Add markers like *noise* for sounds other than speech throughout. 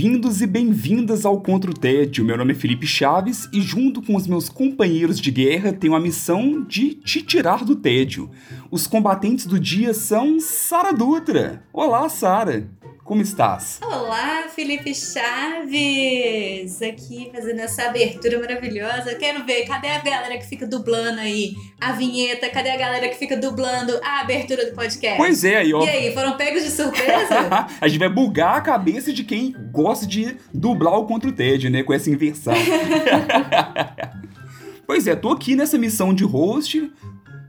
Bem-vindos e bem-vindas ao Contra o Tédio. Meu nome é Felipe Chaves e, junto com os meus companheiros de guerra, tenho a missão de te tirar do tédio. Os combatentes do dia são Sara Dutra. Olá, Sara. Como estás? Olá, Felipe Chaves! Aqui fazendo essa abertura maravilhosa. Quero ver, cadê a galera que fica dublando aí a vinheta? Cadê a galera que fica dublando a abertura do podcast? Pois é, aí, ó. E aí, foram pegos de surpresa? *laughs* a gente vai bugar a cabeça de quem gosta de dublar o contra o Ted, né? Com essa inversão. *laughs* pois é, tô aqui nessa missão de host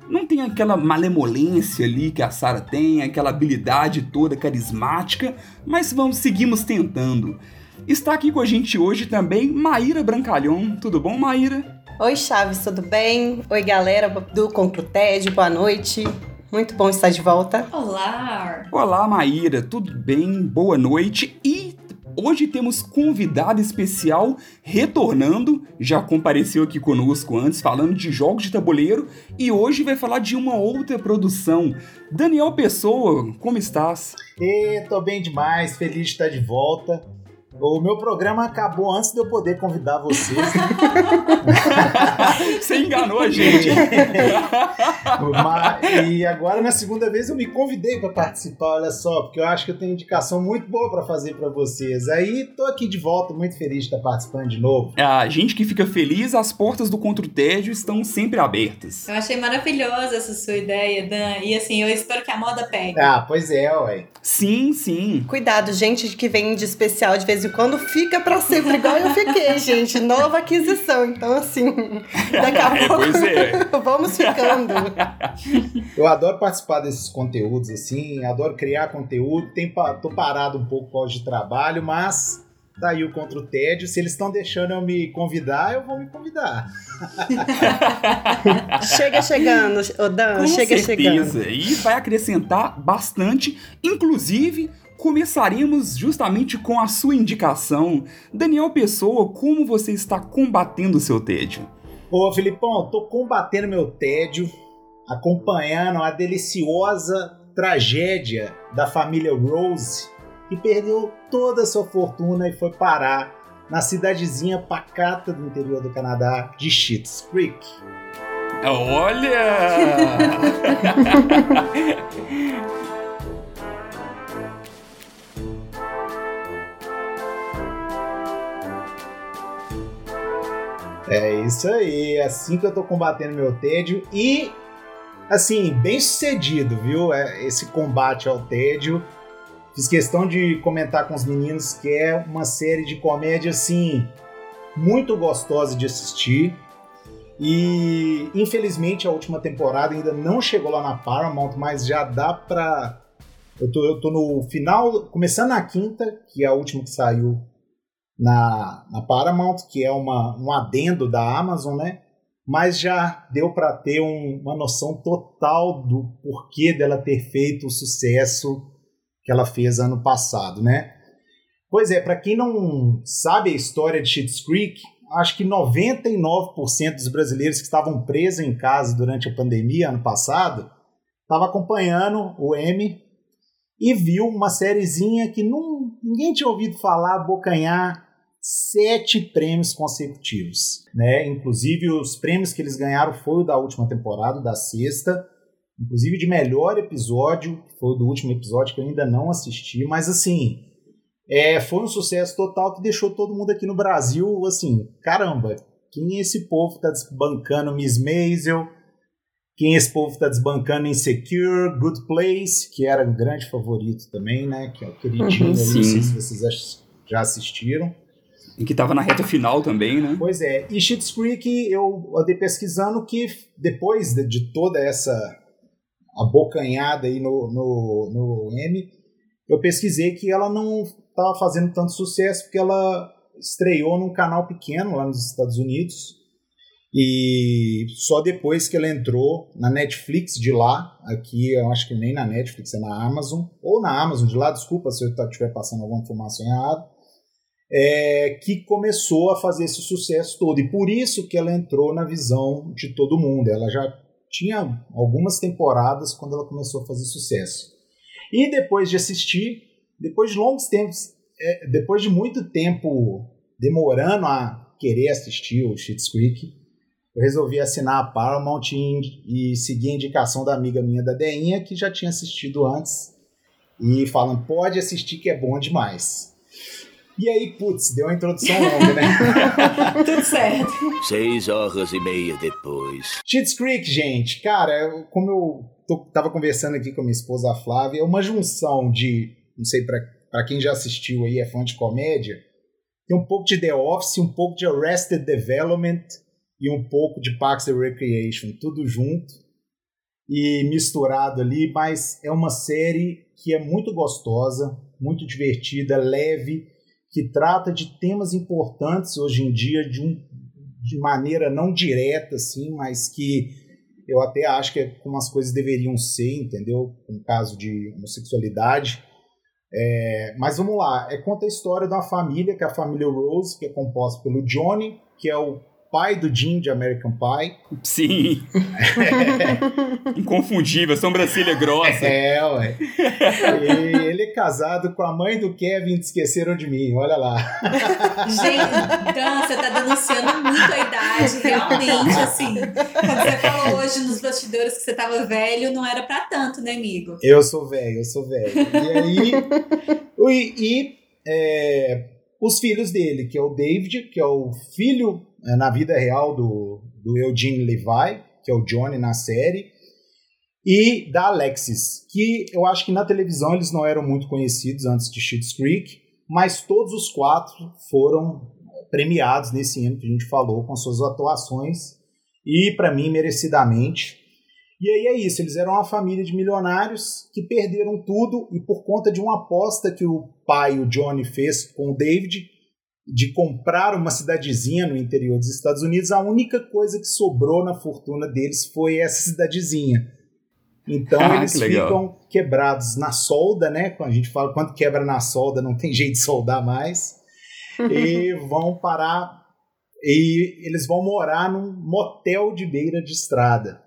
não tem aquela malemolência ali que a Sarah tem, aquela habilidade toda carismática, mas vamos, seguimos tentando. Está aqui com a gente hoje também Maíra Brancalhão. Tudo bom, Maíra? Oi, Chaves, tudo bem? Oi, galera do Contra o TED, boa noite. Muito bom estar de volta. Olá! Olá, Maíra, tudo bem? Boa noite. E Hoje temos convidado especial retornando, já compareceu aqui conosco antes falando de jogos de tabuleiro e hoje vai falar de uma outra produção. Daniel Pessoa, como estás? E tô bem demais, feliz de estar de volta. O meu programa acabou antes de eu poder convidar vocês. Você enganou a gente. *laughs* Mas, e agora, na segunda vez, eu me convidei para participar, olha só, porque eu acho que eu tenho indicação muito boa para fazer para vocês. Aí, tô aqui de volta, muito feliz de estar participando de novo. A gente que fica feliz, as portas do Contra o Tédio estão sempre abertas. Eu achei maravilhosa essa sua ideia, Dan. E assim, eu espero que a moda pegue. Ah, pois é, ué. Sim, sim. Cuidado, gente que vem de especial de vez em quando fica para sempre, igual eu fiquei, gente. Nova aquisição. Então, assim, daqui a é, pouco é. *laughs* vamos ficando. Eu adoro participar desses conteúdos, assim, adoro criar conteúdo. Tem, tô parado um pouco por causa de trabalho, mas tá aí o contra o tédio. Se eles estão deixando eu me convidar, eu vou me convidar. *laughs* chega chegando, Dan, Com chega certeza. chegando. E vai acrescentar bastante, inclusive começaremos justamente com a sua indicação. Daniel Pessoa, como você está combatendo o seu tédio? Ô, Filipão, tô combatendo meu tédio, acompanhando a deliciosa tragédia da família Rose, que perdeu toda a sua fortuna e foi parar na cidadezinha pacata do interior do Canadá de Schitt's Creek. Olha! *laughs* É isso aí, é assim que eu tô combatendo meu tédio e assim, bem sucedido, viu? É, esse combate ao tédio. Fiz questão de comentar com os meninos que é uma série de comédia assim muito gostosa de assistir. E infelizmente a última temporada ainda não chegou lá na Paramount, mas já dá pra. Eu tô, eu tô no final, começando na quinta, que é a última que saiu na, na Paramount, que é uma, um adendo da Amazon, né? Mas já deu para ter um, uma noção total do porquê dela ter feito o sucesso que ela fez ano passado, né? Pois é, para quem não sabe a história de Schitt's Creek, acho que 99% dos brasileiros que estavam presos em casa durante a pandemia ano passado estava acompanhando o M e viu uma sériezinha que não, ninguém tinha ouvido falar, bocanhar sete prêmios consecutivos, né? Inclusive os prêmios que eles ganharam foi o da última temporada, da sexta, inclusive de melhor episódio, foi o do último episódio que eu ainda não assisti, mas assim, é, foi um sucesso total que deixou todo mundo aqui no Brasil assim, caramba, quem é esse povo que tá desbancando Miss Maisel? Quem é esse povo que tá desbancando Insecure, Good Place, que era um grande favorito também, né? Que é o queridinho, uhum, não sei se vocês já assistiram. E que estava na reta final também, né? Pois é. E Schitt's Creek, eu andei pesquisando que depois de, de toda essa abocanhada aí no, no, no M, eu pesquisei que ela não estava fazendo tanto sucesso porque ela estreou num canal pequeno lá nos Estados Unidos E só depois que ela entrou na Netflix de lá, aqui eu acho que nem na Netflix, é na Amazon, ou na Amazon de lá, desculpa se eu estiver passando alguma informação errada, é, que começou a fazer esse sucesso todo. E por isso que ela entrou na visão de todo mundo. Ela já tinha algumas temporadas quando ela começou a fazer sucesso. E depois de assistir, depois de longos tempos, é, depois de muito tempo demorando a querer assistir o Schitt's Creek, eu resolvi assinar a Paramount e, e seguir a indicação da amiga minha da Deinha, que já tinha assistido antes, e falando, pode assistir que é bom demais. E aí, putz, deu uma introdução longa, né? *laughs* Tudo certo. Seis horas e meia depois. Schitt's Creek, gente, cara, como eu tô, tava conversando aqui com a minha esposa a Flávia, é uma junção de, não sei para quem já assistiu aí, é fã de comédia, tem um pouco de The Office, um pouco de Arrested Development, e um pouco de Parks and Recreation, tudo junto e misturado ali, mas é uma série que é muito gostosa, muito divertida, leve, que trata de temas importantes hoje em dia de, um, de maneira não direta, assim, mas que eu até acho que é como as coisas deveriam ser, entendeu? No caso de homossexualidade. É, mas vamos lá, é conta a história uma família, que é a família Rose, que é composta pelo Johnny, que é o pai do Jim de American Pie. Sim. *laughs* Inconfundível, sobrancelha grossa. É, ué. E ele é casado com a mãe do Kevin de Esqueceram de Mim, olha lá. Gente, Dan, você tá denunciando muito a idade, realmente, assim. Quando você falou hoje nos bastidores que você tava velho, não era pra tanto, né, amigo? Eu sou velho, eu sou velho. E aí, e, e é, os filhos dele, que é o David, que é o filho é, na vida real do, do Eugene Levi, que é o Johnny na série, e da Alexis, que eu acho que na televisão eles não eram muito conhecidos antes de Schitt's Creek, mas todos os quatro foram premiados nesse ano que a gente falou com suas atuações e para mim merecidamente. E aí é isso, eles eram uma família de milionários que perderam tudo e por conta de uma aposta que o pai, o Johnny, fez com o David, de comprar uma cidadezinha no interior dos Estados Unidos, a única coisa que sobrou na fortuna deles foi essa cidadezinha. Então ah, eles que ficam quebrados na solda, né? Quando a gente fala quando quebra na solda, não tem *laughs* jeito de soldar mais. e *laughs* vão parar e eles vão morar num motel de beira de estrada.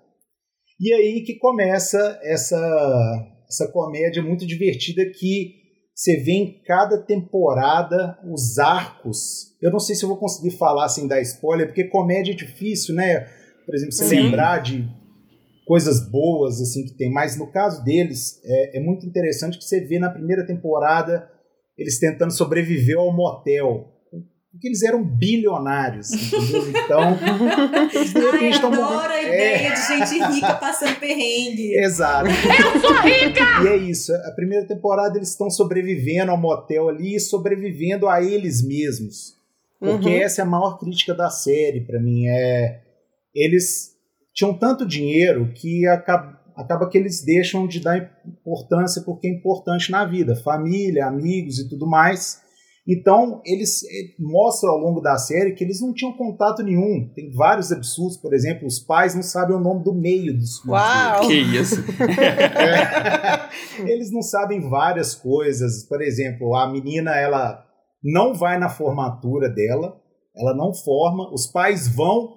E aí que começa essa essa comédia muito divertida que você vê em cada temporada os arcos. Eu não sei se eu vou conseguir falar sem dar spoiler, porque comédia é difícil, né? Por exemplo, você Sim. lembrar de coisas boas assim que tem, mas no caso deles é, é muito interessante que você vê na primeira temporada eles tentando sobreviver ao motel porque eles eram bilionários, entendeu? Então, *laughs* eles de repente estão adoro a ideia é... de gente rica passando perrengue. Exato. Eu sou rica! E é isso. A primeira temporada eles estão sobrevivendo ao motel ali e sobrevivendo a eles mesmos. Porque uhum. essa é a maior crítica da série para mim. É eles tinham tanto dinheiro que acaba, acaba que eles deixam de dar importância porque é importante na vida, família, amigos e tudo mais então, eles eh, mostram ao longo da série que eles não tinham contato nenhum. Tem vários absurdos, por exemplo, os pais não sabem o nome do meio dos filhos. Uau! Que isso? é. *laughs* Eles não sabem várias coisas. Por exemplo, a menina, ela não vai na formatura dela, ela não forma, os pais vão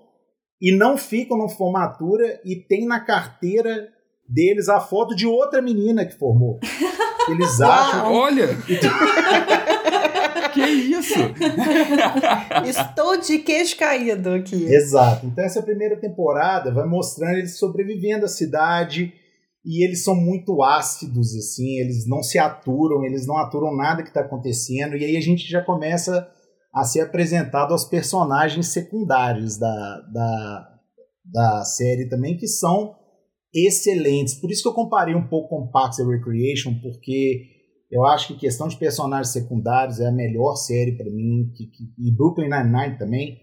e não ficam na formatura e tem na carteira deles a foto de outra menina que formou. *laughs* Eles acham. Olha! *laughs* que isso? *laughs* Estou de queixo caído aqui. Exato. Então essa primeira temporada vai mostrando eles sobrevivendo à cidade e eles são muito ácidos, assim, eles não se aturam, eles não aturam nada que está acontecendo, e aí a gente já começa a ser apresentado aos personagens secundários da, da, da série também, que são excelentes. Por isso que eu comparei um pouco com Parks and Recreation, porque eu acho que questão de personagens secundários é a melhor série para mim, que, que, e Brooklyn Nine-Nine também,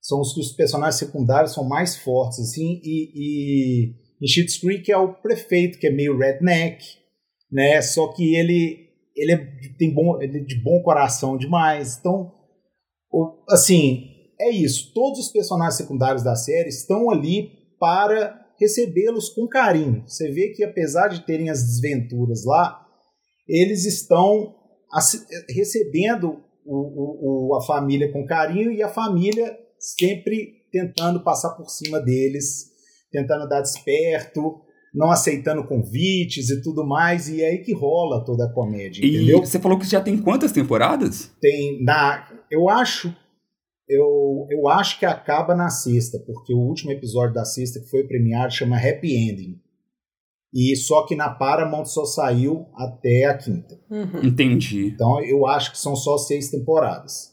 são os que os personagens secundários são mais fortes, assim, e, e em Schitt's Creek é o prefeito, que é meio redneck, né, só que ele, ele, é, tem bom, ele é de bom coração demais, então, assim, é isso. Todos os personagens secundários da série estão ali para recebê-los com carinho. Você vê que apesar de terem as desventuras lá, eles estão recebendo o, o, a família com carinho e a família sempre tentando passar por cima deles, tentando dar desperto, não aceitando convites e tudo mais, e é aí que rola toda a comédia, e entendeu? Você falou que já tem quantas temporadas? Tem na, eu acho, eu, eu acho que acaba na sexta, porque o último episódio da sexta que foi premiado chama Happy Ending. E só que na Paramount só saiu até a quinta. Uhum. Entendi. Então eu acho que são só seis temporadas.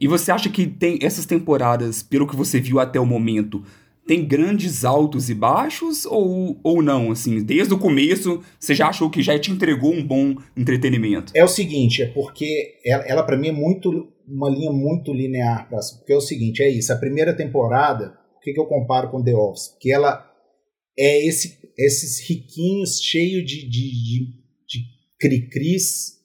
E você acha que tem essas temporadas, pelo que você viu até o momento, tem grandes altos e baixos ou, ou não? Assim, desde o começo você já achou que já te entregou um bom entretenimento? É o seguinte, é porque ela, ela para mim é muito uma linha muito linear, porque é o seguinte, é isso. A primeira temporada, o que, que eu comparo com The Office? Porque ela é esse, esses riquinhos cheios de, de, de, de cri-cris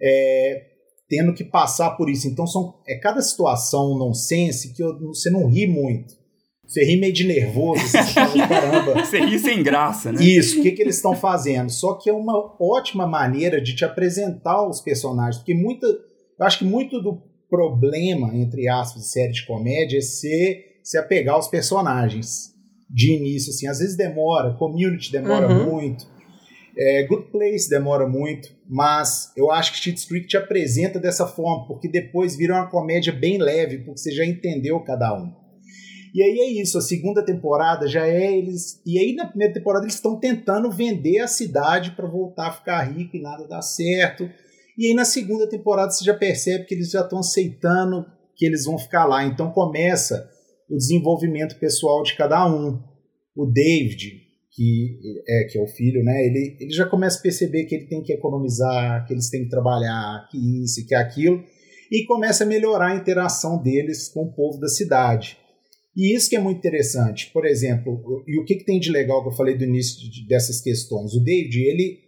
é, tendo que passar por isso. Então são, é cada situação nonsense que eu, você não ri muito. Você ri meio de nervoso, você fala, *laughs* caramba. Você ri sem graça, né? Isso, o que, que eles estão fazendo? Só que é uma ótima maneira de te apresentar os personagens, porque muita, eu acho que muito do problema, entre aspas, de série de comédia é se, se apegar aos personagens de início, assim, às vezes demora, Community demora uhum. muito, é, Good Place demora muito, mas eu acho que Schitt's Creek te apresenta dessa forma, porque depois vira uma comédia bem leve, porque você já entendeu cada um. E aí é isso, a segunda temporada já é eles. E aí na primeira temporada eles estão tentando vender a cidade para voltar a ficar rico e nada dá certo. E aí na segunda temporada você já percebe que eles já estão aceitando que eles vão ficar lá. Então começa o desenvolvimento pessoal de cada um. O David, que é que é o filho, né? Ele, ele já começa a perceber que ele tem que economizar, que eles têm que trabalhar, que isso, que aquilo, e começa a melhorar a interação deles com o povo da cidade. E isso que é muito interessante. Por exemplo, e o que, que tem de legal que eu falei do início de, dessas questões? O David, ele,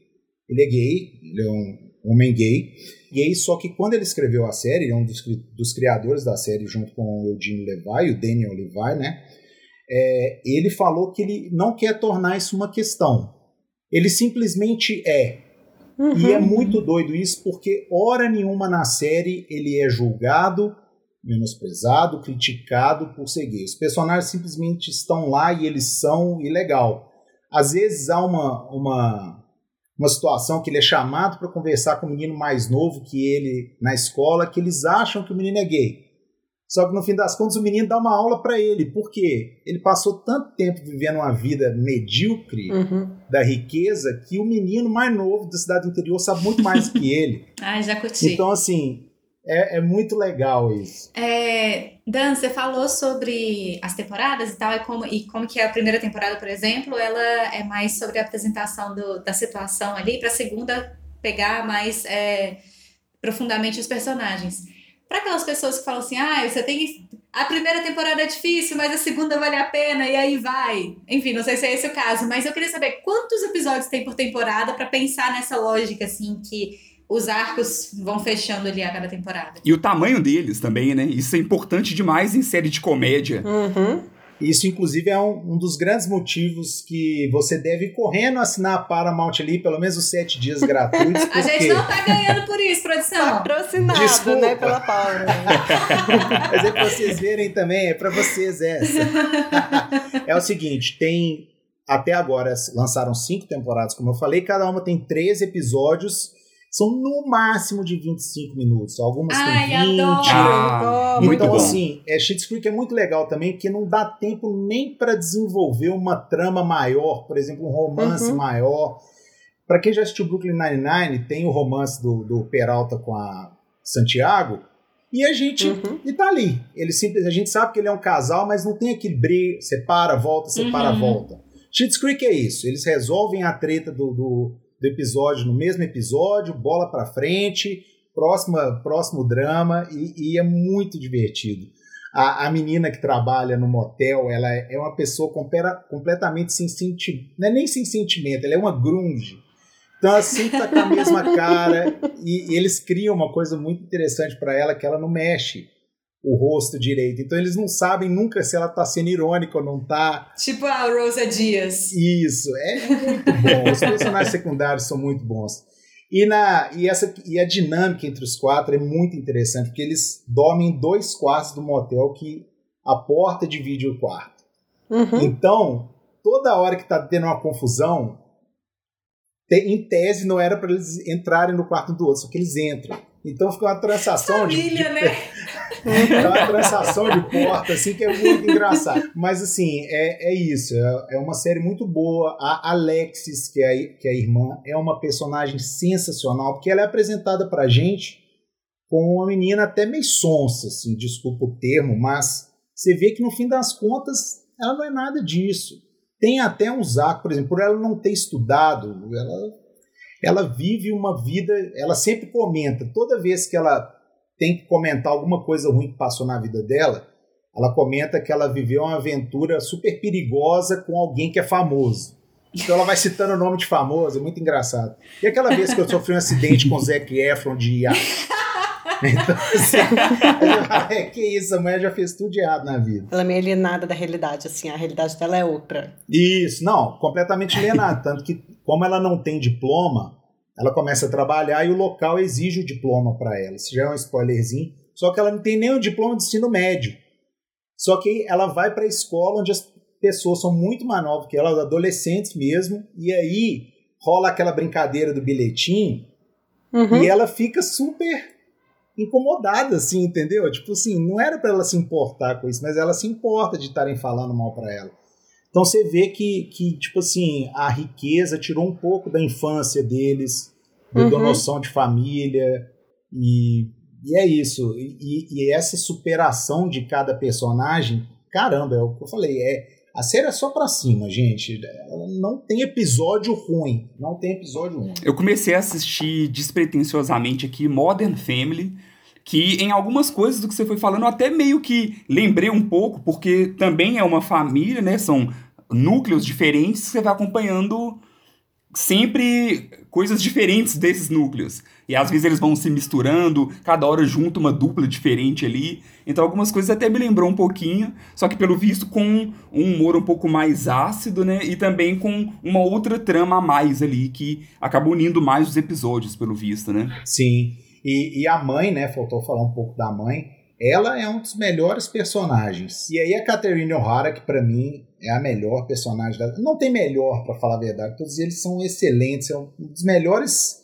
ele é gay, ele é um homem gay, e aí só que quando ele escreveu a série, ele é um dos, dos criadores da série junto com o Eugene Levi, o Daniel Levi, né? É, ele falou que ele não quer tornar isso uma questão. Ele simplesmente é. Uhum. E é muito doido isso, porque hora nenhuma na série ele é julgado, menosprezado, criticado por ser gay. Os personagens simplesmente estão lá e eles são ilegal. Às vezes há uma, uma, uma situação que ele é chamado para conversar com um menino mais novo que ele na escola, que eles acham que o menino é gay. Só que no fim das contas o menino dá uma aula para ele. Por quê? Ele passou tanto tempo vivendo uma vida medíocre uhum. da riqueza que o menino mais novo da cidade interior sabe muito mais que ele. *laughs* ah, já curti. Então, assim, é, é, muito legal isso. É, Dan, você falou sobre as temporadas e tal, e como, e como que a primeira temporada, por exemplo, ela é mais sobre a apresentação do, da situação ali, para a segunda pegar mais é, profundamente os personagens. Para aquelas pessoas que falam assim, ah, você tem. A primeira temporada é difícil, mas a segunda vale a pena, e aí vai. Enfim, não sei se é esse o caso, mas eu queria saber quantos episódios tem por temporada para pensar nessa lógica, assim, que os arcos vão fechando ali a cada temporada. E o tamanho deles também, né? Isso é importante demais em série de comédia. Uhum. Isso, inclusive, é um, um, dos grandes motivos que você deve ir correndo assinar a Paramount ali, pelo menos os sete dias gratuitos. Porque... *laughs* A gente não tá ganhando por isso, produção. Patrocinado, Desculpa. né, pela Paula. *laughs* Mas é pra vocês verem também, é pra vocês essa. *laughs* é o seguinte, tem... Até agora lançaram cinco temporadas, como eu falei, cada uma tem três episódios são no máximo de 25 minutos. Algumas Ai, têm 20. Adoro. Ah, então, bom. assim, é, Schitt's Creek é muito legal também, porque não dá tempo nem para desenvolver uma trama maior, por exemplo, um romance uhum. maior. Para quem já assistiu Brooklyn Nine-Nine, tem o romance do, do Peralta com a Santiago, e a gente uhum. e tá ali. Ele simples, a gente sabe que ele é um casal, mas não tem aquele brilho, separa, volta, separa, uhum. volta. Schitt's Creek é isso. Eles resolvem a treta do, do do episódio no mesmo episódio, bola para frente, próxima, próximo drama e, e é muito divertido. A, a, menina que trabalha no motel, ela é, é uma pessoa compera, completamente sem sentimento, não é nem sem sentimento, ela é uma grunge. Então assim tá com a mesma *laughs* cara e, e eles criam uma coisa muito interessante para ela que ela não mexe o rosto direito. Então eles não sabem nunca se ela tá sendo irônica ou não tá. Tipo a Rosa Dias. Isso, é muito bom. Os personagens secundários são muito bons. E, na, e, essa, e a dinâmica entre os quatro é muito interessante, porque eles dormem em dois quartos do motel que a porta divide o quarto. Uhum. Então, toda hora que tá tendo uma confusão, te- em tese não era para eles entrarem no quarto do outro, só que eles entram. Então fica uma transação Família, de, né? *laughs* é uma transação de porta, assim, que é muito engraçado. Mas, assim, é, é isso. É, é uma série muito boa. A Alexis, que é, a- que é a irmã, é uma personagem sensacional, porque ela é apresentada pra gente como uma menina até meio sonsa, assim, desculpa o termo, mas você vê que no fim das contas ela não é nada disso. Tem até um Zaco, por exemplo, por ela não ter estudado, ela, ela vive uma vida, ela sempre comenta, toda vez que ela tem que comentar alguma coisa ruim que passou na vida dela, ela comenta que ela viveu uma aventura super perigosa com alguém que é famoso. Então ela vai citando o nome de famoso, é muito engraçado. E aquela vez que eu sofri um acidente com o Zac Efron de iate. *laughs* Então, assim, *laughs* é, que isso, a mulher já fez tudo de errado na vida. Ela é meio alienada da realidade, assim, a realidade dela é outra. Isso, não, completamente alienada. Tanto que, como ela não tem diploma, ela começa a trabalhar e o local exige o diploma para ela. Isso já é um spoilerzinho. Só que ela não tem nem o diploma de ensino médio. Só que ela vai para a escola onde as pessoas são muito mais novas que ela, adolescentes mesmo, e aí rola aquela brincadeira do bilhetinho Uhum. e ela fica super incomodada, assim, entendeu? Tipo assim, não era para ela se importar com isso, mas ela se importa de estarem falando mal para ela. Então você vê que, que, tipo assim, a riqueza tirou um pouco da infância deles, da Uhum. noção de família, e, e é isso. E, e essa superação de cada personagem, caramba, é o que eu falei, é. A série é só pra cima, gente. Ela não tem episódio ruim. Não tem episódio ruim. Eu comecei a assistir despretensiosamente aqui Modern Family, que em algumas coisas do que você foi falando eu até meio que lembrei um pouco, porque também é uma família, né? São núcleos diferentes você vai acompanhando sempre coisas diferentes desses núcleos. E às vezes eles vão se misturando, cada hora junta uma dupla diferente ali. Então algumas coisas até me lembrou um pouquinho, só que pelo visto com um humor um pouco mais ácido, né? E também com uma outra trama a mais ali, que acaba unindo mais os episódios, pelo visto, né? Sim. E, e a mãe, né? Faltou falar um pouco da mãe. Ela é um dos melhores personagens. E aí a Catherine O'Hara, que pra mim é a melhor personagem da. Não tem melhor, pra falar a verdade. Todos eles são excelentes. É um dos melhores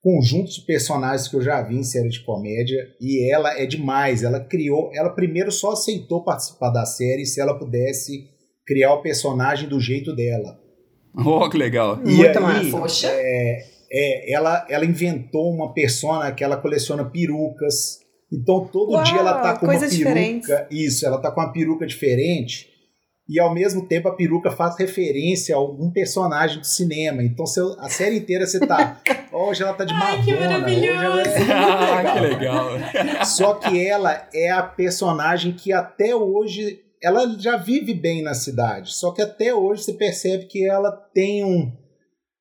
conjuntos de personagens que eu já vi em série de comédia. E ela é demais. Ela criou. Ela primeiro só aceitou participar da série se ela pudesse criar o personagem do jeito dela. Oh, que legal. E Muito aí, massa. Poxa. É, ela, ela inventou uma persona que ela coleciona perucas. Então todo Uau, dia ela tá com uma peruca. diferentes. Isso, ela tá com uma peruca diferente. E ao mesmo tempo a peruca faz referência a algum personagem do cinema. Então a série inteira você tá. *laughs* Hoje ela tá de Ai, que Madonna. Hoje ela é Ah, que legal. legal. Só que ela é a personagem que até hoje ela já vive bem na cidade. Só que até hoje você percebe que ela tem um.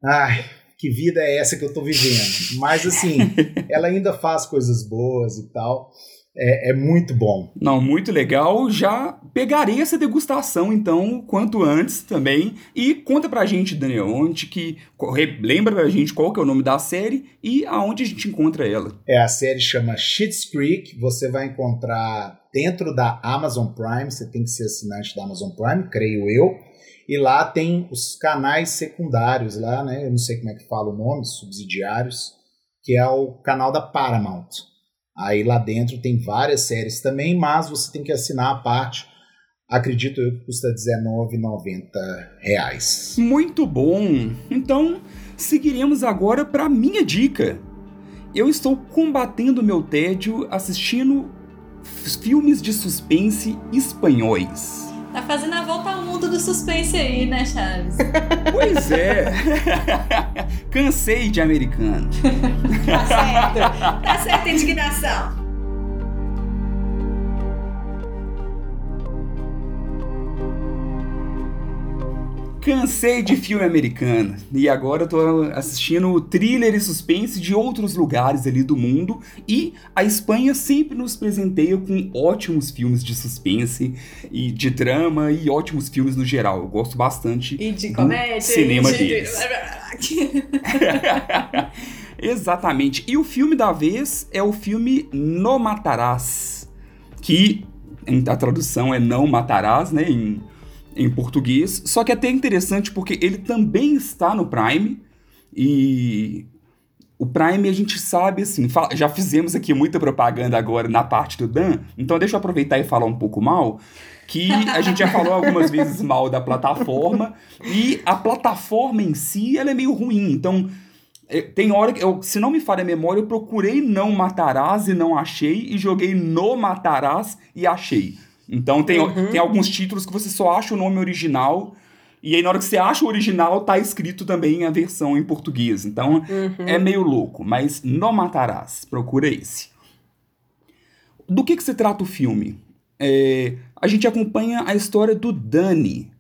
Ai, que vida é essa que eu tô vivendo? Mas assim, *laughs* ela ainda faz coisas boas e tal. É, é muito bom. Não, muito legal. Já pegarei essa degustação, então, quanto antes também. E conta pra gente, Daniel, onde que. Lembra pra gente qual que é o nome da série e aonde a gente encontra ela. É, a série chama Schitt's Creek. Você vai encontrar dentro da Amazon Prime. Você tem que ser assinante da Amazon Prime, creio eu. E lá tem os canais secundários lá, né? Eu não sei como é que fala o nome, subsidiários, que é o canal da Paramount. Aí lá dentro tem várias séries também, mas você tem que assinar a parte. Acredito eu que custa 19,90 reais. Muito bom! Então, seguiremos agora pra minha dica. Eu estou combatendo meu tédio assistindo filmes de suspense espanhóis. Tá fazendo a volta ao mundo do suspense aí, né, Chaves? Pois é. Cansei de americano. Tá certo. Tá certa indignação. Cansei de filme americano e agora eu tô assistindo thriller e suspense de outros lugares ali do mundo e a Espanha sempre nos presenteia com ótimos filmes de suspense e de drama e ótimos filmes no geral. Eu gosto bastante E de do comédia. cinema e de... deles. *laughs* Exatamente. E o filme da vez é o filme No Matarás, que a tradução é Não Matarás, né, em, em português. Só que é até interessante porque ele também está no Prime e o Prime a gente sabe assim, já fizemos aqui muita propaganda agora na parte do Dan, então deixa eu aproveitar e falar um pouco mal. Que a gente já falou algumas vezes mal da plataforma e a plataforma em si ela é meio ruim. Então, é, tem hora que, eu, se não me falha a memória, eu procurei não matarás e não achei, e joguei no matarás e achei. Então tem, tem alguns títulos que você só acha o nome original, e aí na hora que você acha o original, tá escrito também a versão em português. Então é meio louco, mas no matarás, procura esse. Do que, que se trata o filme? É, a gente acompanha a história do Dani.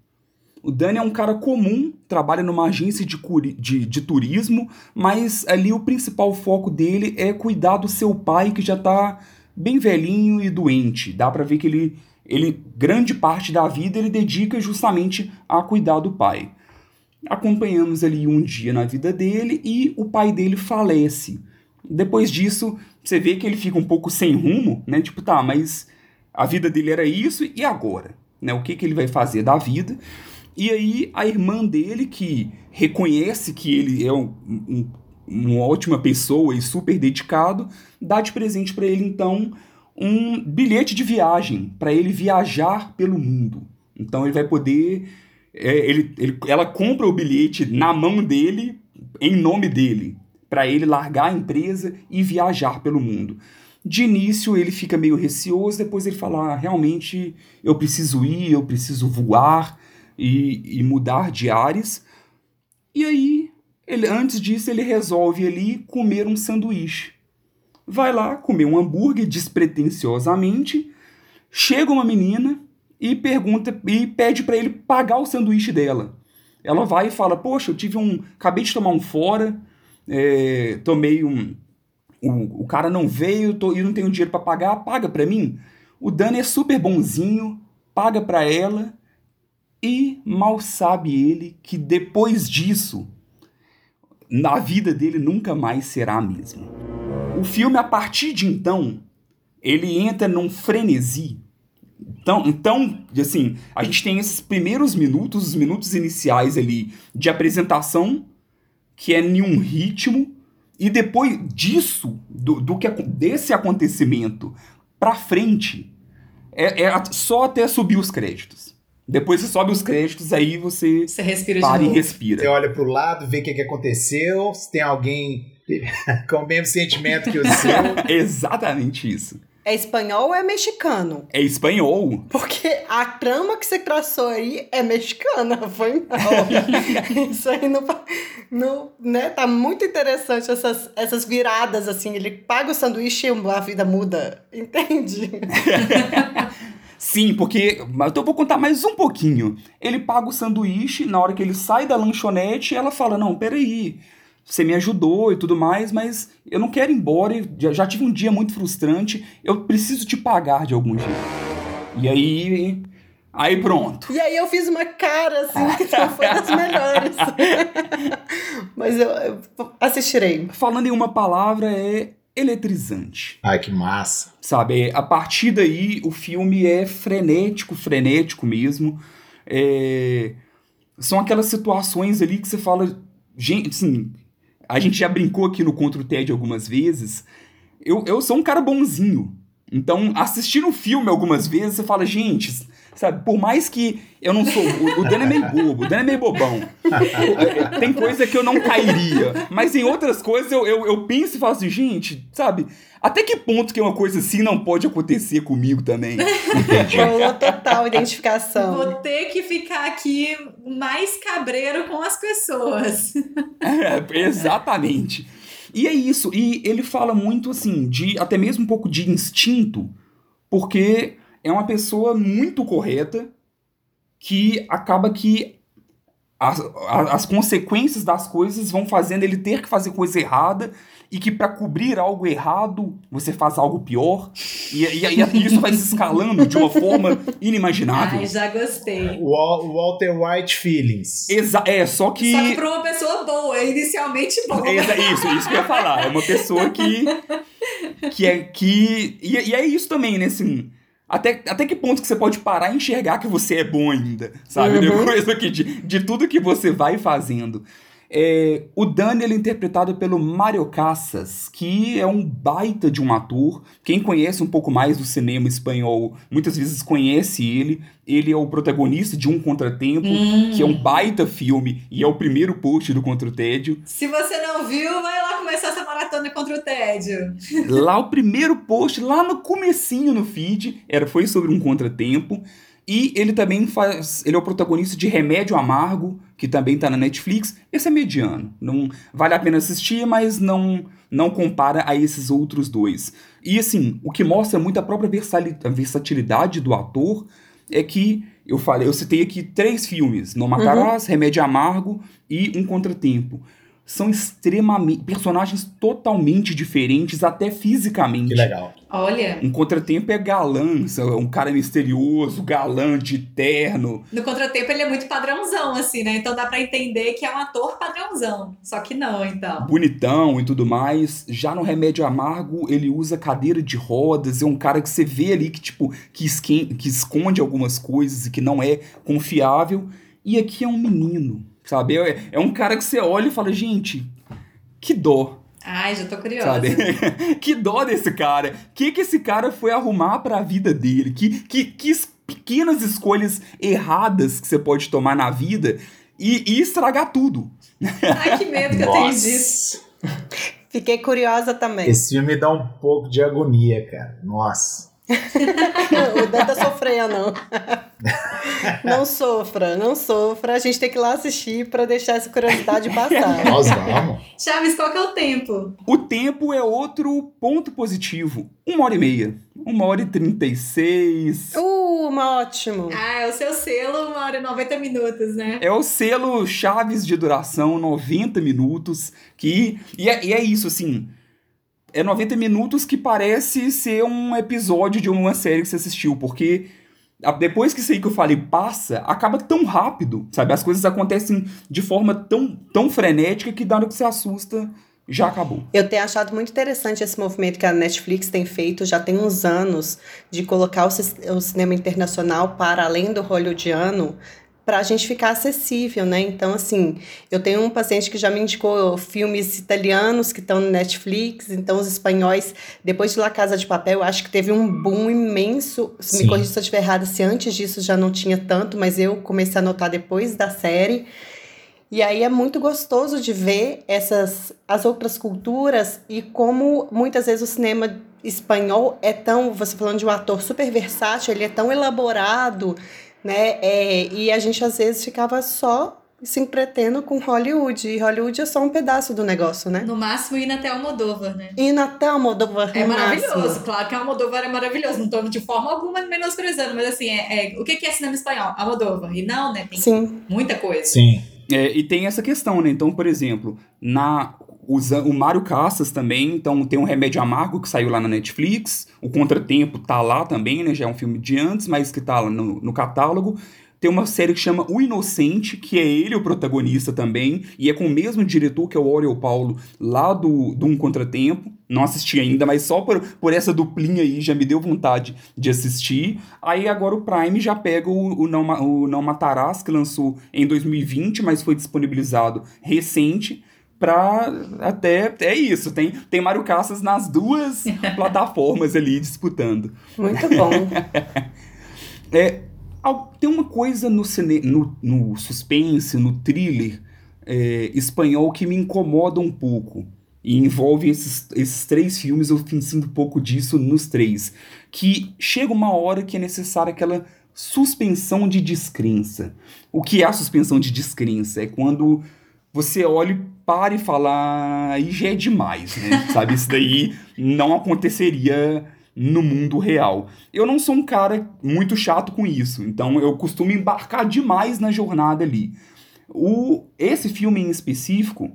O Dani é um cara comum, trabalha numa agência de, de, de turismo, mas ali o principal foco dele é cuidar do seu pai que já tá bem velhinho e doente. Dá pra ver que ele, ele grande parte da vida ele dedica justamente a cuidar do pai. Acompanhamos ali um dia na vida dele e o pai dele falece. Depois disso, você vê que ele fica um pouco sem rumo, né? Tipo, tá, mas a vida dele era isso e agora? Né? O que, que ele vai fazer da vida? E aí a irmã dele, que reconhece que ele é um, um- uma ótima pessoa e super dedicado, dá de presente para ele então um bilhete de viagem para ele viajar pelo mundo. Então ele vai poder, é, ele, ele- ela compra o bilhete na mão dele, em nome dele, para ele largar a empresa e viajar pelo mundo. De início ele fica meio receoso, depois ele fala: ah, realmente eu preciso ir, eu preciso voar e, e mudar de ares. E aí, ele, antes disso, ele resolve ali comer um sanduíche. Vai lá comer um hambúrguer despretensiosamente. Chega uma menina e pergunta e pede para ele pagar o sanduíche dela. Ela vai e fala: Poxa, eu tive um. Acabei de tomar um fora, é, tomei um. O, o cara não veio tô, e não tenho dinheiro para pagar, paga para mim. O Dani é super bonzinho, paga para ela e mal sabe ele que depois disso, na vida dele nunca mais será a mesma. O filme, a partir de então, ele entra num frenesi. Então, então, assim, a gente tem esses primeiros minutos, os minutos iniciais ali de apresentação, que é em um ritmo, e depois disso, do, do que, desse acontecimento pra frente, é, é só até subir os créditos. Depois você sobe os créditos, aí você Você respira para de e respira. Você olha pro lado, vê o que, que aconteceu, se tem alguém *laughs* com o mesmo sentimento que o seu. *laughs* Exatamente isso. É espanhol ou é mexicano? É espanhol. Porque a trama que você traçou aí é mexicana, *laughs* foi mal. Isso aí não, não. né? Tá muito interessante essas, essas viradas, assim. Ele paga o sanduíche e a vida muda. Entende? Sim, porque. mas Então eu vou contar mais um pouquinho. Ele paga o sanduíche, na hora que ele sai da lanchonete, ela fala: Não, peraí, você me ajudou e tudo mais, mas eu não quero ir embora, já, já tive um dia muito frustrante, eu preciso te pagar de algum jeito. E aí. Aí pronto. E aí eu fiz uma cara, assim, que não foi das melhores. *laughs* Mas eu, eu assistirei. Falando em uma palavra, é eletrizante. Ai, que massa. Sabe, a partir daí o filme é frenético, frenético mesmo. É, são aquelas situações ali que você fala, gente, assim, a gente já brincou aqui no Contra o Ted algumas vezes. Eu, eu sou um cara bonzinho. Então, assistindo o filme algumas vezes, você fala, gente, sabe, por mais que eu não sou. O, o Dan é meio bobo, o Dan é meio bobão. É, *laughs* Tem coisa que eu não cairia. Mas em outras coisas eu, eu, eu penso e falo assim, gente, sabe, até que ponto que uma coisa assim não pode acontecer comigo também? Rolou total identificação. Vou ter que ficar aqui mais cabreiro com as pessoas. É, exatamente. E é isso. E ele fala muito assim, de até mesmo um pouco de instinto, porque é uma pessoa muito correta que acaba que as, as consequências das coisas vão fazendo ele ter que fazer coisa errada e que para cobrir algo errado você faz algo pior e, e, e, isso vai se escalando de uma forma inimaginável. Ai, já gostei. O Walter White Feelings. Exa é, só que. Só que pra uma pessoa boa, inicialmente boa. Exa isso, isso que eu ia falar. É uma pessoa que. que é. Que, e, e é isso também, né? Assim, até, até que ponto que você pode parar e enxergar que você é bom ainda, sabe? Uhum. Depois aqui, de, de tudo que você vai fazendo. É, o Dani ele é interpretado pelo Mario Casas, que é um baita de um ator. Quem conhece um pouco mais do cinema espanhol muitas vezes conhece ele. Ele é o protagonista de Um Contratempo, hum. que é um baita filme e é o primeiro post do Contra o Tédio. Se você não viu, vai lá começar essa maratona contra o tédio. Lá o primeiro post, lá no comecinho no feed, era, foi sobre um contratempo. E ele também faz. Ele é o protagonista de Remédio Amargo, que também tá na Netflix. Esse é mediano. Não vale a pena assistir, mas não não compara a esses outros dois. E assim, o que mostra muito a própria versatilidade do ator é que eu falei, eu citei aqui três filmes: No Matarás, uhum. Remédio Amargo e Um Contratempo são extremamente. personagens totalmente diferentes, até fisicamente. Que legal. Olha. Um contratempo é galã, um cara misterioso, galã de terno. No contratempo ele é muito padrãozão, assim, né? Então dá para entender que é um ator padrãozão. Só que não, então. Bonitão e tudo mais. Já no Remédio Amargo, ele usa cadeira de rodas, é um cara que você vê ali que, tipo, que, esquen... que esconde algumas coisas e que não é confiável. E aqui é um menino Sabe? É, é um cara que você olha e fala, gente, que dó. Ai, já tô curiosa. Sabe? *laughs* que dó desse cara. O que, que esse cara foi arrumar para a vida dele? Que, que, que pequenas escolhas erradas que você pode tomar na vida e, e estragar tudo. Ai, que medo que eu tenho disso. Fiquei curiosa também. Esse filme dá um pouco de agonia, cara. Nossa. *laughs* o Dan tá sofrendo. *laughs* Não sofra, não sofra. A gente tem que ir lá assistir para deixar essa curiosidade passar. *laughs* Nós vamos. Chaves, qual que é o tempo? O tempo é outro ponto positivo. Uma hora e meia. Uma hora e trinta e seis. Uh, ótimo. Ah, é o seu selo, uma hora e noventa minutos, né? É o selo Chaves de duração, 90 minutos. Que, e, é, e é isso, assim é 90 minutos que parece ser um episódio de uma série que você assistiu, porque depois que isso aí que eu falei passa, acaba tão rápido, sabe? As coisas acontecem de forma tão, tão frenética que dá no que você assusta, já acabou. Eu tenho achado muito interessante esse movimento que a Netflix tem feito já tem uns anos de colocar o, o cinema internacional para além do hollywoodiano para a gente ficar acessível, né? Então, assim, eu tenho um paciente que já me indicou filmes italianos que estão no Netflix, então os espanhóis, depois de La Casa de Papel, eu acho que teve um boom imenso. Se me corrija se eu estiver errada, se antes disso já não tinha tanto, mas eu comecei a notar depois da série. E aí é muito gostoso de ver essas as outras culturas e como muitas vezes o cinema espanhol é tão, você falando de um ator super versátil, ele é tão elaborado né? É, e a gente às vezes ficava só se entretendo com Hollywood. E Hollywood é só um pedaço do negócio, né? No máximo, ir até Almodóvar, né? Ir até Almodóvar. É maravilhoso. Máximo. Claro que Almodóvar é maravilhoso. Não tô de forma alguma menosprezando, mas assim, é, é, o que é cinema espanhol? Almodóvar. E não, né? Tem Sim. muita coisa. Sim. É, e tem essa questão, né? Então, por exemplo, na o Mário Cassas também, então tem um Remédio Amargo que saiu lá na Netflix, o Contratempo tá lá também, né? Já é um filme de antes, mas que tá lá no, no catálogo. Tem uma série que chama O Inocente, que é ele o protagonista também, e é com o mesmo diretor que é o Oriol Paulo, lá do, do Um Contratempo. Não assisti ainda, mas só por, por essa duplinha aí já me deu vontade de assistir. Aí agora o Prime já pega o, o, Não, o Não Matarás, que lançou em 2020, mas foi disponibilizado recente pra até é isso tem tem Mario Cassas nas duas *laughs* plataformas ali disputando muito bom *laughs* é tem uma coisa no, cine, no, no suspense, no thriller é, espanhol que me incomoda um pouco. E envolve esses, esses três filmes, eu sinto um pouco disso nos três. Que chega uma hora que é necessária aquela suspensão de descrença. O que é a suspensão de descrença? É quando você olha e para e fala, aí já é demais, né? *laughs* Sabe, isso daí não aconteceria no mundo real. Eu não sou um cara muito chato com isso, então eu costumo embarcar demais na jornada ali. O, esse filme em específico,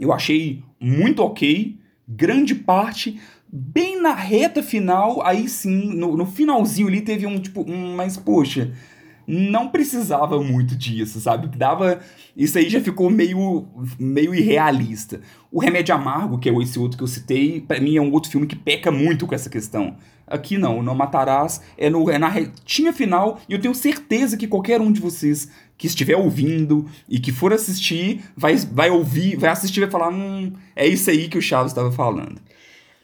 eu achei muito ok, grande parte, bem na reta final, aí sim, no, no finalzinho ali teve um tipo, um, mas poxa, não precisava muito disso, sabe? Dava. Isso aí já ficou meio, meio irrealista. O Remédio Amargo, que é esse outro que eu citei, para mim é um outro filme que peca muito com essa questão. Aqui não, Não Matarás é, no, é na retinha final, e eu tenho certeza que qualquer um de vocês que estiver ouvindo e que for assistir, vai, vai ouvir, vai assistir e vai falar: hum, é isso aí que o Chaves estava falando.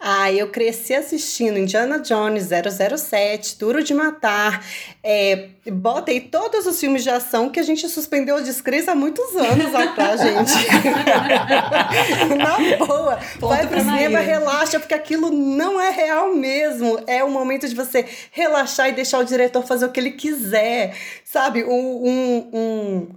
Ah, eu cresci assistindo Indiana Jones 007, Duro de Matar. É, botei todos os filmes de ação que a gente suspendeu a descrença há muitos anos atrás, *laughs* gente. *laughs* Na boa. Ponto vai pro cinema, relaxa, porque aquilo não é real mesmo. É o momento de você relaxar e deixar o diretor fazer o que ele quiser. Sabe? Um. um, um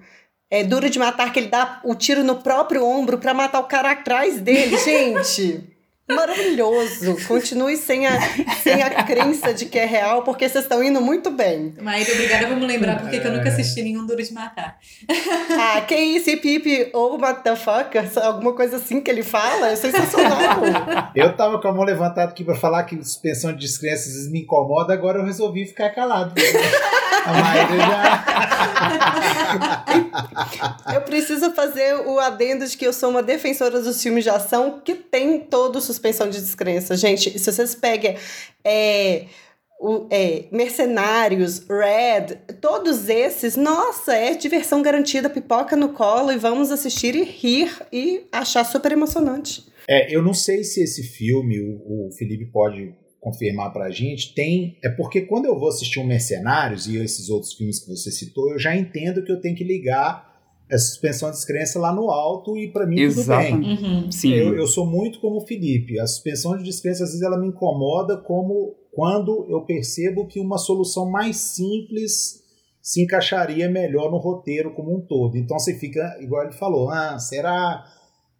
é duro de matar que ele dá o tiro no próprio ombro para matar o cara atrás dele, gente. *laughs* Maravilhoso. Continue sem a, sem a crença de que é real, porque vocês estão indo muito bem. Maíra, obrigada por me lembrar, porque é. eu nunca assisti nenhum Duro de Matar. *laughs* Ah, que isso, Pipe ou motherfucker, alguma coisa assim que ele fala, é sensacional. eu tava com a mão levantada aqui para falar que suspensão de descrenças me incomoda, agora eu resolvi ficar calado. A Maíra já. eu preciso fazer o adendo de que eu sou uma defensora dos filmes de ação que tem todo o suspensão de descrença. Gente, se vocês pegam é, o, é, Mercenários, Red, todos esses, nossa, é diversão garantida, pipoca no colo e vamos assistir e rir e achar super emocionante. É, eu não sei se esse filme, o, o Felipe pode confirmar pra gente, tem. É porque quando eu vou assistir um Mercenários e esses outros filmes que você citou, eu já entendo que eu tenho que ligar essa suspensão de descrença lá no alto e para mim Exato. tudo bem. Uhum. Sim. Eu, eu sou muito como o Felipe. A suspensão de descrença às vezes ela me incomoda como quando eu percebo que uma solução mais simples se encaixaria melhor no roteiro como um todo. Então você fica, igual ele falou, ah, será?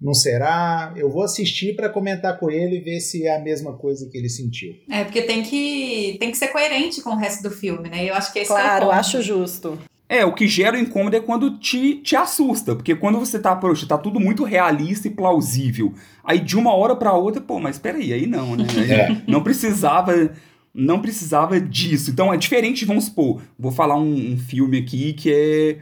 Não será? Eu vou assistir para comentar com ele e ver se é a mesma coisa que ele sentiu. É, porque tem que, tem que ser coerente com o resto do filme, né? Eu acho que esse claro, é o ponto. acho justo. É, o que gera o incômodo é quando te, te assusta, porque quando você tá, poxa, tá tudo muito realista e plausível. Aí de uma hora para outra, pô, mas peraí, aí não, né? *laughs* Aí é. Não precisava não precisava disso. Então é diferente, vamos supor, vou falar um, um filme aqui que é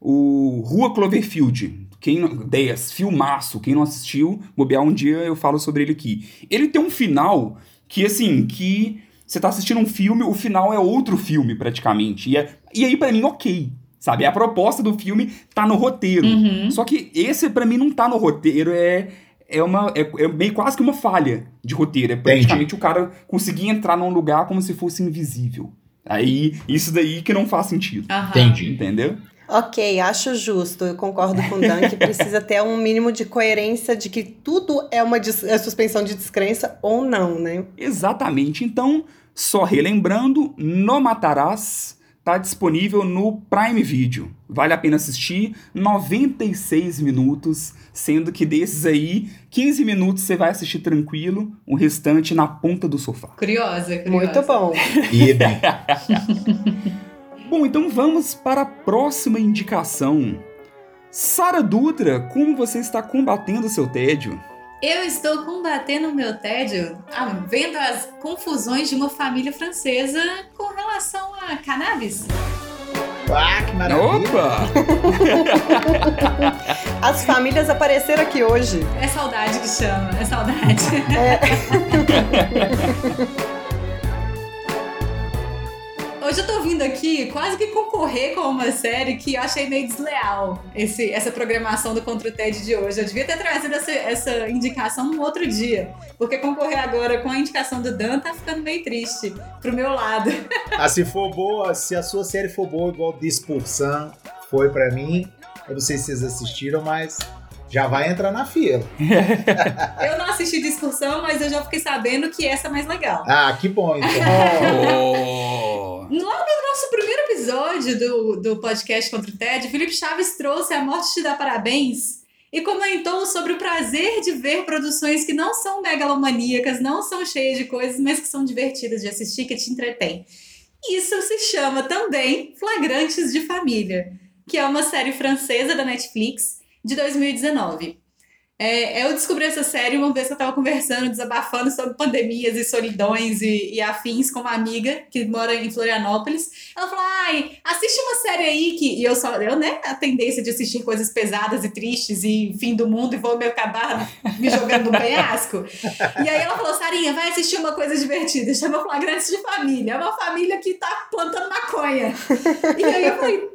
o Rua Cloverfield. Quem não, 10, filmaço, quem não assistiu, bobear um dia eu falo sobre ele aqui. Ele tem um final que assim, que você tá assistindo um filme, o final é outro filme, praticamente. E, é, e aí, para mim, ok. Sabe? A proposta do filme tá no roteiro. Uhum. Só que esse, para mim, não tá no roteiro. É, é uma. É, é meio quase que uma falha de roteiro. É praticamente Entendi. o cara conseguir entrar num lugar como se fosse invisível. Aí, isso daí que não faz sentido. Uhum. Entendi. Entendeu? Ok, acho justo. Eu concordo com o Dan que precisa ter um mínimo de coerência de que tudo é uma é suspensão de descrença ou não, né? Exatamente. Então, só relembrando, No Matarás está disponível no Prime Video. Vale a pena assistir, 96 minutos, sendo que desses aí, 15 minutos você vai assistir tranquilo, o restante na ponta do sofá. Curiosa, curiosa. Muito bom. E bem. *laughs* Bom, então vamos para a próxima indicação. Sara Dutra, como você está combatendo seu tédio? Eu estou combatendo o meu tédio ah, vendo as confusões de uma família francesa com relação a cannabis. Ah, que maravilha! Opa! *laughs* As famílias apareceram aqui hoje. É saudade que chama, é saudade. É. *laughs* Hoje eu tô vindo aqui quase que concorrer com uma série que eu achei meio desleal, esse, essa programação do Contra o TED de hoje. Eu devia ter trazido essa, essa indicação num outro dia, porque concorrer agora com a indicação do Dan tá ficando meio triste pro meu lado. *laughs* Ah, se for boa, se a sua série for boa igual Dispursão foi para mim, eu não sei se vocês assistiram, mas já vai entrar na fila. *laughs* eu não assisti discussão, mas eu já fiquei sabendo que essa é mais legal. Ah, que bom, então. *laughs* oh. Logo no nosso primeiro episódio do, do podcast Contra o TED, Felipe Chaves trouxe A Morte Te Dá Parabéns e comentou sobre o prazer de ver produções que não são megalomaníacas, não são cheias de coisas, mas que são divertidas de assistir, que te entretêm. Isso se chama também Flagrantes de Família. que é uma série francesa da Netflix de 2019. É, eu descobri essa série uma vez que eu tava conversando, desabafando sobre pandemias e solidões e, e, afins com uma amiga que mora em Florianópolis. Ela falou: ai, assiste uma série aí que. E eu só, eu, né, a tendência de assistir coisas pesadas e tristes e fim do mundo e vou me acabar me jogando no penhasco. E aí ela falou: Sarinha, vai assistir uma coisa divertida, chama Flagrantes de Família. É uma família que tá plantando maconha. E aí eu falei: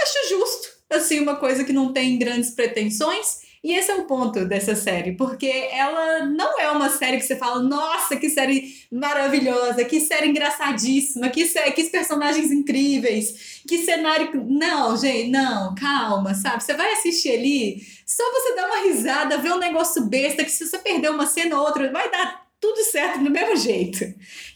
acho justo. Assim, uma coisa que não tem grandes pretensões e esse é o ponto dessa série, porque ela não é uma série que você fala, nossa, que série maravilhosa, que série engraçadíssima, que, série, que personagens incríveis, que cenário. Não, gente, não, calma, sabe? Você vai assistir ali, só você dar uma risada, ver um negócio besta, que se você perder uma cena ou outra, vai dar tudo certo do mesmo jeito.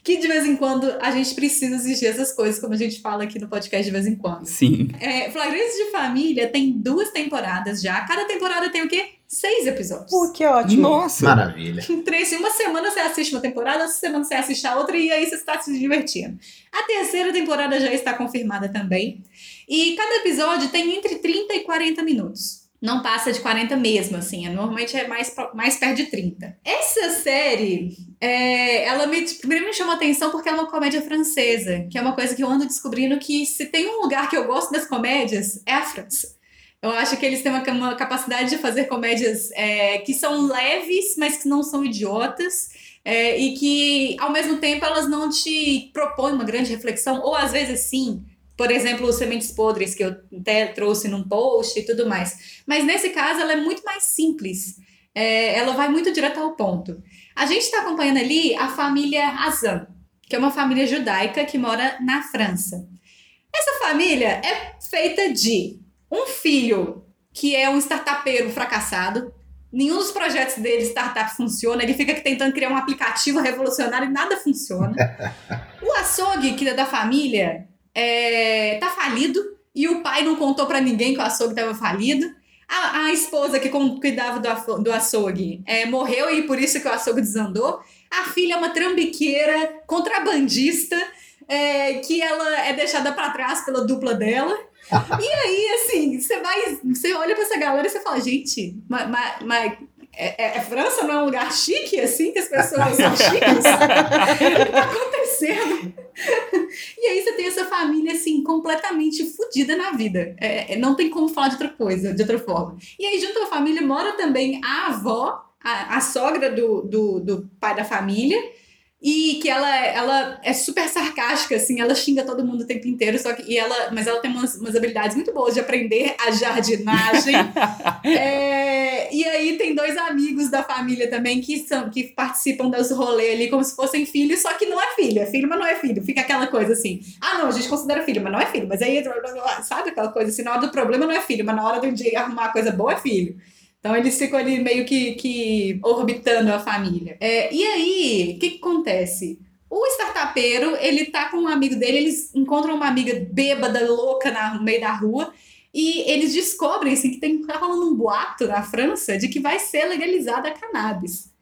Que de vez em quando a gente precisa exigir essas coisas, como a gente fala aqui no podcast de vez em quando. Sim. É, Flagrantes de Família tem duas temporadas já. Cada temporada tem o quê? Seis episódios. Pô, que ótimo. Nossa! Maravilha. Três, uma semana você assiste uma temporada, outra semana você assiste a outra e aí você está se divertindo. A terceira temporada já está confirmada também. E cada episódio tem entre 30 e 40 minutos não passa de 40 mesmo, assim. Normalmente é mais, mais perto de 30. Essa série, é, ela me, primeiro me chamou atenção porque é uma comédia francesa, que é uma coisa que eu ando descobrindo que se tem um lugar que eu gosto das comédias, é a França. Eu acho que eles têm uma, uma capacidade de fazer comédias é, que são leves, mas que não são idiotas. É, e que, ao mesmo tempo, elas não te propõem uma grande reflexão, ou às vezes sim, por exemplo, os sementes podres que eu até trouxe num post e tudo mais. Mas nesse caso, ela é muito mais simples. É, ela vai muito direto ao ponto. A gente está acompanhando ali a família Azam, que é uma família judaica que mora na França. Essa família é feita de um filho que é um startupeiro fracassado. Nenhum dos projetos dele, startup, funciona. Ele fica tentando criar um aplicativo revolucionário e nada funciona. *laughs* O açougue, que é da família, é, tá falido e o pai não contou para ninguém que o açougue estava falido. A, a, esposa que cuidava do, do açougue é, morreu e por isso que o açougue desandou. A filha é uma trambiqueira, contrabandista, é, que ela é deixada para trás pela dupla dela. e aí, assim, você vai, você olha para essa galera e você fala, gente, mas, mas é, é, é, França não é um lugar chique, assim, que as pessoas são chiques? o que tá acontecendo? Essa família, assim, completamente fodida na vida. É, é, não tem como falar de outra coisa, de outra forma. E aí, junto à família, mora também a avó, a, a sogra do, do, do pai da família, e que ela, ela é super sarcástica, assim, ela xinga todo mundo o tempo inteiro, só que, e ela, mas ela tem umas, umas habilidades muito boas de aprender a jardinagem. *laughs* é, e aí tem dois amigos da família também que, são, que participam dos rolês ali como se fossem filhos, só que não é filho, é filho, mas não é filho. Fica aquela coisa assim, ah não, a gente considera filho, mas não é filho. Mas aí, sabe aquela coisa assim, na hora do problema não é filho, mas na hora do dia arrumar coisa boa é filho. Então eles ficam ali meio que, que orbitando a família. É, e aí, o que, que acontece? O startupeiro, ele tá com um amigo dele, eles encontram uma amiga bêbada, louca na, no meio da rua, e eles descobrem assim, que tem, tá rolando um boato na França de que vai ser legalizada a cannabis.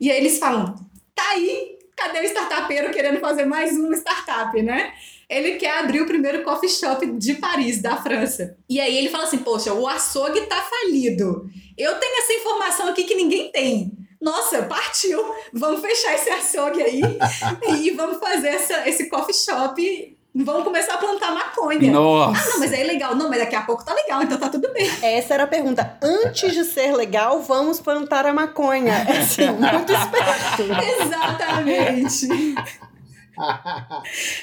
E aí eles falam: tá aí, cadê o startupeiro querendo fazer mais uma startup, né? Ele quer abrir o primeiro coffee shop de Paris, da França. E aí ele fala assim: Poxa, o açougue tá falido. Eu tenho essa informação aqui que ninguém tem. Nossa, partiu! Vamos fechar esse açougue aí *laughs* e vamos fazer essa, esse coffee shop Vamos começar a plantar maconha. Nossa. Ah, não, mas é legal. Não, mas daqui a pouco tá legal, então tá tudo bem. Essa era a pergunta. Antes de ser legal, vamos plantar a maconha. *laughs* É assim, muito esperto. Exatamente.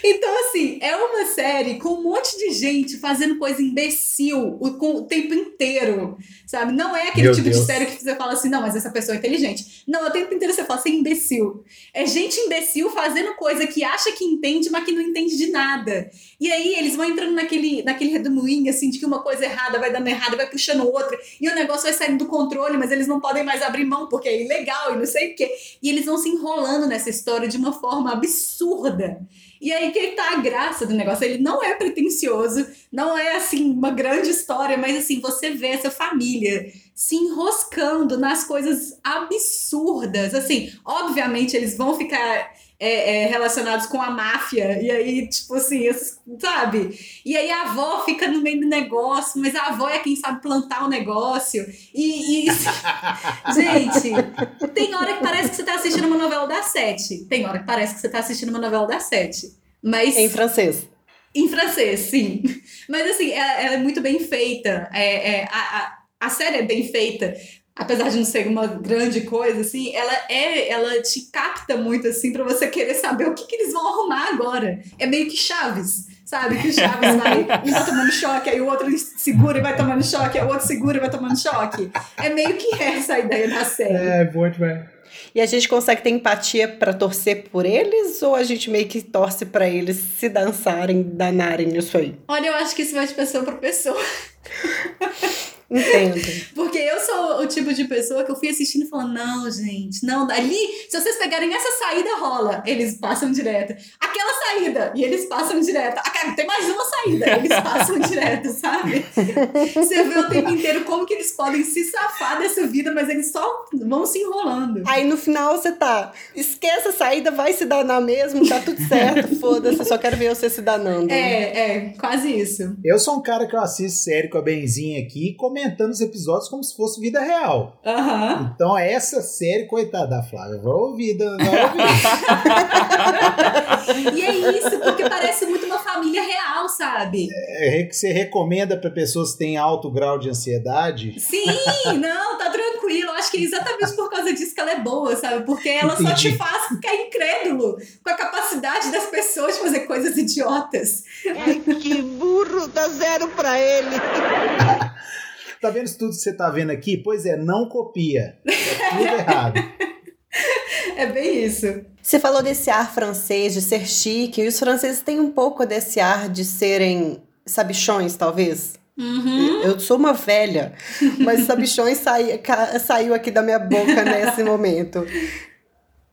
Então, assim, é uma série com um monte de gente fazendo coisa imbecil o, com, o tempo inteiro, sabe? Não é aquele Meu tipo Deus. de série que você fala assim, não, mas essa pessoa é inteligente. Não, o tempo inteiro você fala assim, imbecil. É gente imbecil fazendo coisa que acha que entende, mas que não entende de nada. E aí eles vão entrando naquele, naquele redemoinho, assim, de que uma coisa errada vai dando errado, vai puxando outra, e o negócio vai saindo do controle, mas eles não podem mais abrir mão porque é ilegal e não sei o quê. E eles vão se enrolando nessa história de uma forma absurda absurda. E aí que tá a graça do negócio. Ele não é pretencioso, não é assim uma grande história, mas assim, você vê essa família se enroscando nas coisas absurdas. Assim, obviamente eles vão ficar é, é, relacionados com a máfia. E aí, tipo assim, sabe? E aí a avó fica no meio do negócio, mas a avó é quem sabe plantar o negócio. E, e *laughs* gente, tem hora que parece que você tá assistindo uma novela das sete. Tem hora que parece que você tá assistindo uma novela das sete. Mas Em francês. em francês, sim. Mas assim, ela, ela é muito bem feita. É, é, a, a, a série é bem feita. Apesar de não ser uma grande coisa, assim, ela é, ela te capta muito, assim, pra você querer saber o que, que eles vão arrumar agora. É meio que Chaves, sabe? Que o Chaves vai, um vai tomando choque, aí o outro segura e vai tomando choque, aí o outro segura e vai tomando choque. É meio que essa a ideia da série. É, bom demais. E a gente consegue ter empatia pra torcer por eles ou a gente meio que torce pra eles se dançarem, danarem nisso aí? Olha, eu acho que isso vai de pessoa pra pessoa. *laughs* Entendo. *laughs* Porque eu sou o tipo de pessoa que eu fui assistindo e falando, não, gente, não, ali, se vocês pegarem essa saída, rola. Eles passam direto. Aquela saída, e eles passam direto. Ah, tem mais uma saída, eles *laughs* passam direto, sabe? Você vê o tempo inteiro como que eles podem se safar dessa vida, mas eles só vão se enrolando. Aí no final você tá, esquece a saída, vai se danar mesmo, tá tudo certo, *laughs* foda-se, só quero ver você se danando. É, é, quase isso. Eu sou um cara que eu assisto série com a Benzinha aqui, comentando os episódios como se fosse vida real. Aham. Então, essa série, coitada da Flávia, vai ouvir, vai ouvir. *laughs* E é isso, porque parece muito uma família real, sabe? É, que você recomenda para pessoas que têm alto grau de ansiedade? Sim, não, tá tranquilo. Eu Acho que é exatamente por causa disso que ela é boa, sabe? Porque ela só Entendi. te faz ficar incrédulo com a capacidade das pessoas de fazer coisas idiotas. Que burro, dá zero pra ele. *laughs* Tá vendo isso tudo que você tá vendo aqui? Pois é, não copia. É tudo errado. *laughs* É bem isso. Você falou desse ar francês, de ser chique, e os franceses têm um pouco desse ar de serem sabichões, talvez. Uhum. Eu sou uma velha, mas sabichões sai, saiu aqui da minha boca nesse momento.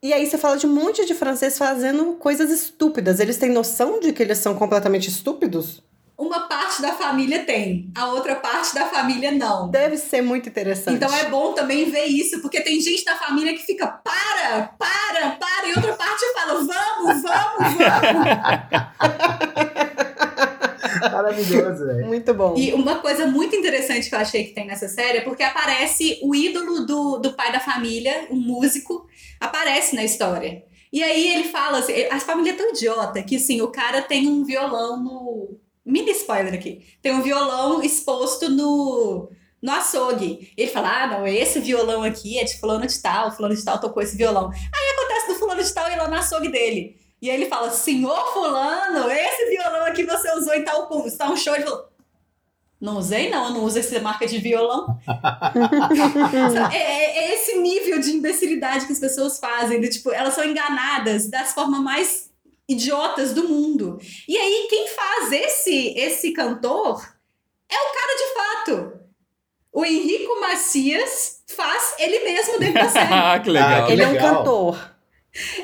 E aí você fala de um monte de francês fazendo coisas estúpidas. Eles têm noção de que eles são completamente estúpidos? Uma parte da família tem, a outra parte da família não. Deve ser muito interessante. Então é bom também ver isso, porque tem gente da família que fica para, para, para, e outra parte fala vamos, vamos, vamos. *laughs* Maravilhoso, velho. Muito bom. E uma coisa muito interessante que eu achei que tem nessa série é porque aparece o ídolo do, do pai da família, um músico, aparece na história. E aí ele fala assim, a família é tão idiota que assim, o cara tem um violão no. Mini spoiler aqui. Tem um violão exposto no. No açougue. Ele fala: Ah, não, esse violão aqui é de fulano de tal, fulano de tal tocou esse violão. Aí acontece do fulano de tal ir lá no açougue dele. E aí ele fala: Senhor Fulano, esse violão aqui você usou em tal, tal show. Ele falou: Não usei, não, eu não uso essa marca de violão. *laughs* é, é- é esse nível de imbecilidade que as pessoas fazem. do tipo, elas são enganadas das formas mais idiotas do mundo. E aí, quem faz esse, esse cantor é o cara de fato. O Henrico Macias faz ele mesmo dentro da *laughs* série. Ah, que legal. Ah, que Ele é um legal. cantor.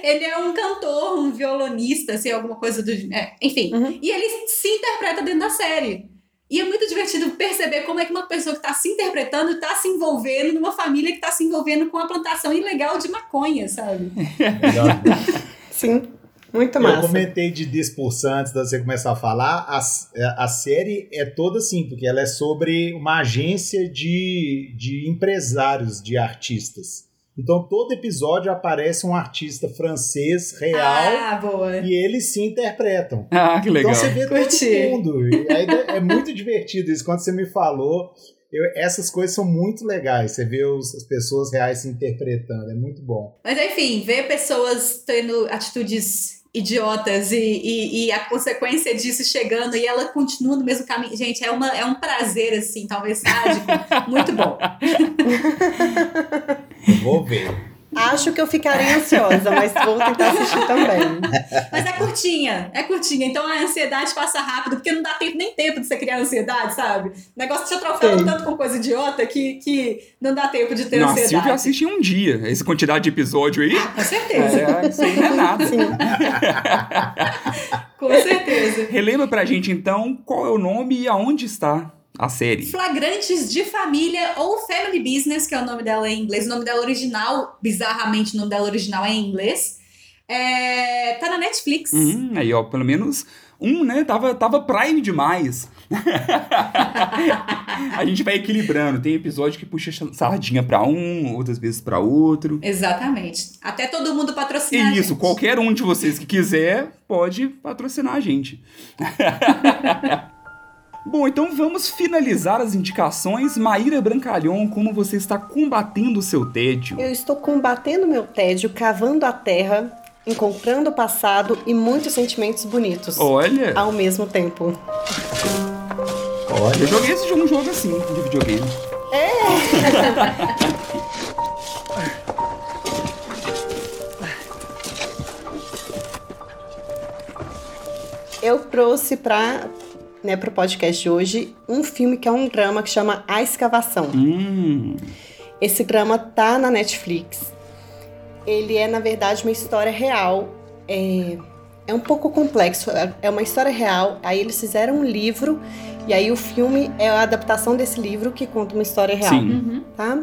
Ele é um cantor, um violonista, assim, alguma coisa do. é, enfim. Uhum. E ele se interpreta dentro da série. E é muito divertido perceber como é que uma pessoa que está se interpretando está se envolvendo numa família que está se envolvendo com a plantação ilegal de maconha, sabe? Legal. *laughs* Sim, muito Eu massa. comentei de Dispursar antes de você começar a falar. A, a série é toda assim, porque ela é sobre uma agência de, de empresários, de artistas. Então, todo episódio aparece um artista francês real Ah, boa. e eles se interpretam. Ah, que legal. Então você vê Curti. todo mundo. É muito divertido isso. Quando você me falou, eu- essas coisas são muito legais. Você vê os- as pessoas reais se interpretando. É muito bom. Mas enfim, ver pessoas tendo atitudes idiotas e, e, e a consequência disso chegando e ela continua no mesmo caminho. Gente, é, uma, é um prazer, assim, talvez sádico, *laughs* muito bom. Vou ver. Acho que eu ficaria ansiosa, mas vou tentar assistir também. Mas é curtinha, é curtinha. Então a ansiedade passa rápido, porque não dá tempo, nem tempo de você criar ansiedade, sabe? O negócio te atropela Sim. tanto com coisa idiota que, que não dá tempo de ter Não, a Silvia ansiedade. assiste em um dia. Essa quantidade de episódio aí. Com certeza, É, isso aí não é nada. Com certeza. Relembra pra gente então qual é o nome e aonde está a série. Flagrantes de Família ou Family Business, que é o nome dela em inglês. O nome dela original, bizarramente, o nome dela original é em inglês. É, tá na Netflix. Hum, aí, ó, pelo menos um, né? Tava, tava prime demais. *laughs* a gente vai equilibrando. Tem episódio que puxa sardinha pra um, outras vezes pra outro. Exatamente. Até todo mundo patrocinar. E isso, qualquer um de vocês que quiser pode patrocinar a gente. *laughs* Bom, então vamos finalizar as indicações. Maíra Brancalhão, como você está combatendo o seu tédio? Eu estou combatendo meu tédio, cavando a terra, encontrando o passado e muitos sentimentos bonitos Olha, ao mesmo tempo. eu Olha, joguei esse jogo, um jogo assim, de videogame. *laughs* Eu trouxe para né, o podcast de hoje um filme que é um drama que chama A Escavação. Hum, Esse drama tá na Netflix. Ele é, na verdade, uma história real. É, é um pouco complexo. é- É uma história real. Aí eles fizeram um livro. E aí o filme é a adaptação desse livro que conta uma história real. sim. Uhum. tá?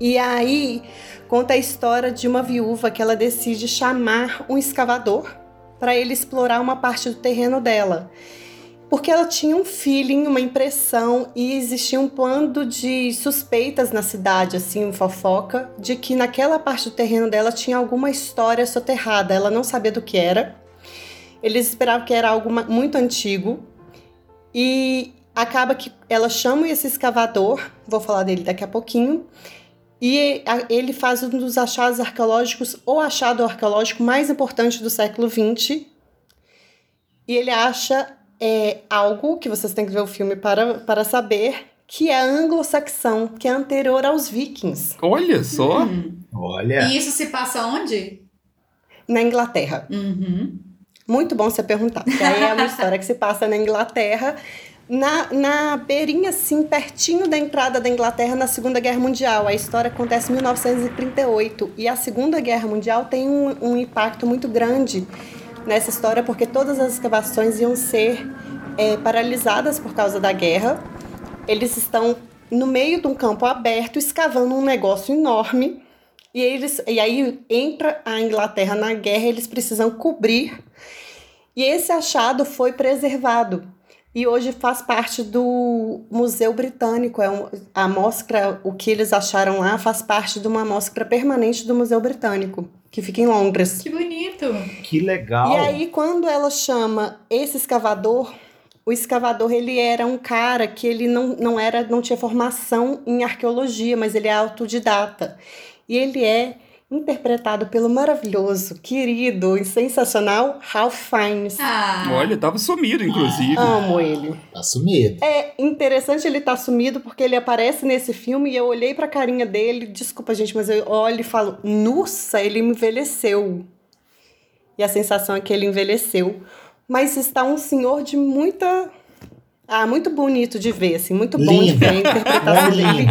E aí conta a história de uma viúva que ela decide chamar um escavador para ele explorar uma parte do terreno dela. Porque ela tinha um feeling, uma impressão e existia um bando de suspeitas na cidade, assim, fofoca, de que naquela parte do terreno dela tinha alguma história soterrada. Ela não sabia do que era. Eles esperavam que era algo muito antigo. E acaba que ela chama esse escavador, vou falar dele daqui a pouquinho, e ele faz um dos achados arqueológicos, ou achado arqueológico mais importante do século XX. E ele acha é, algo que vocês têm que ver o filme para, para saber, que é anglo-saxão, que é anterior aos vikings, Olha só. Hum. olha. E isso se passa onde? na Inglaterra. Uhum. Muito bom você perguntar, porque aí é uma *laughs* história que se passa na Inglaterra, na, na beirinha, assim, pertinho da entrada da Inglaterra na Segunda Guerra Mundial. A história acontece em 1938 e a Segunda Guerra Mundial tem um, um impacto muito grande nessa história, porque todas as escavações iam ser é, paralisadas por causa da guerra. Eles estão no meio de um campo aberto, escavando um negócio enorme. E, eles, e aí entra a Inglaterra na guerra, eles precisam cobrir. E esse achado foi preservado. E hoje faz parte do Museu Britânico. É um, a amostra, o que eles acharam lá, faz parte de uma amostra permanente do Museu Britânico, que fica em Londres. Que bonito. Que legal. E aí, quando ela chama esse escavador, o escavador ele era um cara que ele não, não era, não tinha formação em arqueologia, mas ele é autodidata. E ele é interpretado pelo maravilhoso, querido e sensacional Ralph Fiennes. Ah, Olha, tava sumido, inclusive. Amo ele. Tá sumido. É interessante ele estar sumido porque ele aparece nesse filme e eu olhei pra carinha dele, desculpa gente, mas eu olho e falo, nossa, ele envelheceu. E a sensação é que ele envelheceu. Mas está um senhor de muita. Ah, muito bonito de ver, assim, muito bom de ver a interpretação dele.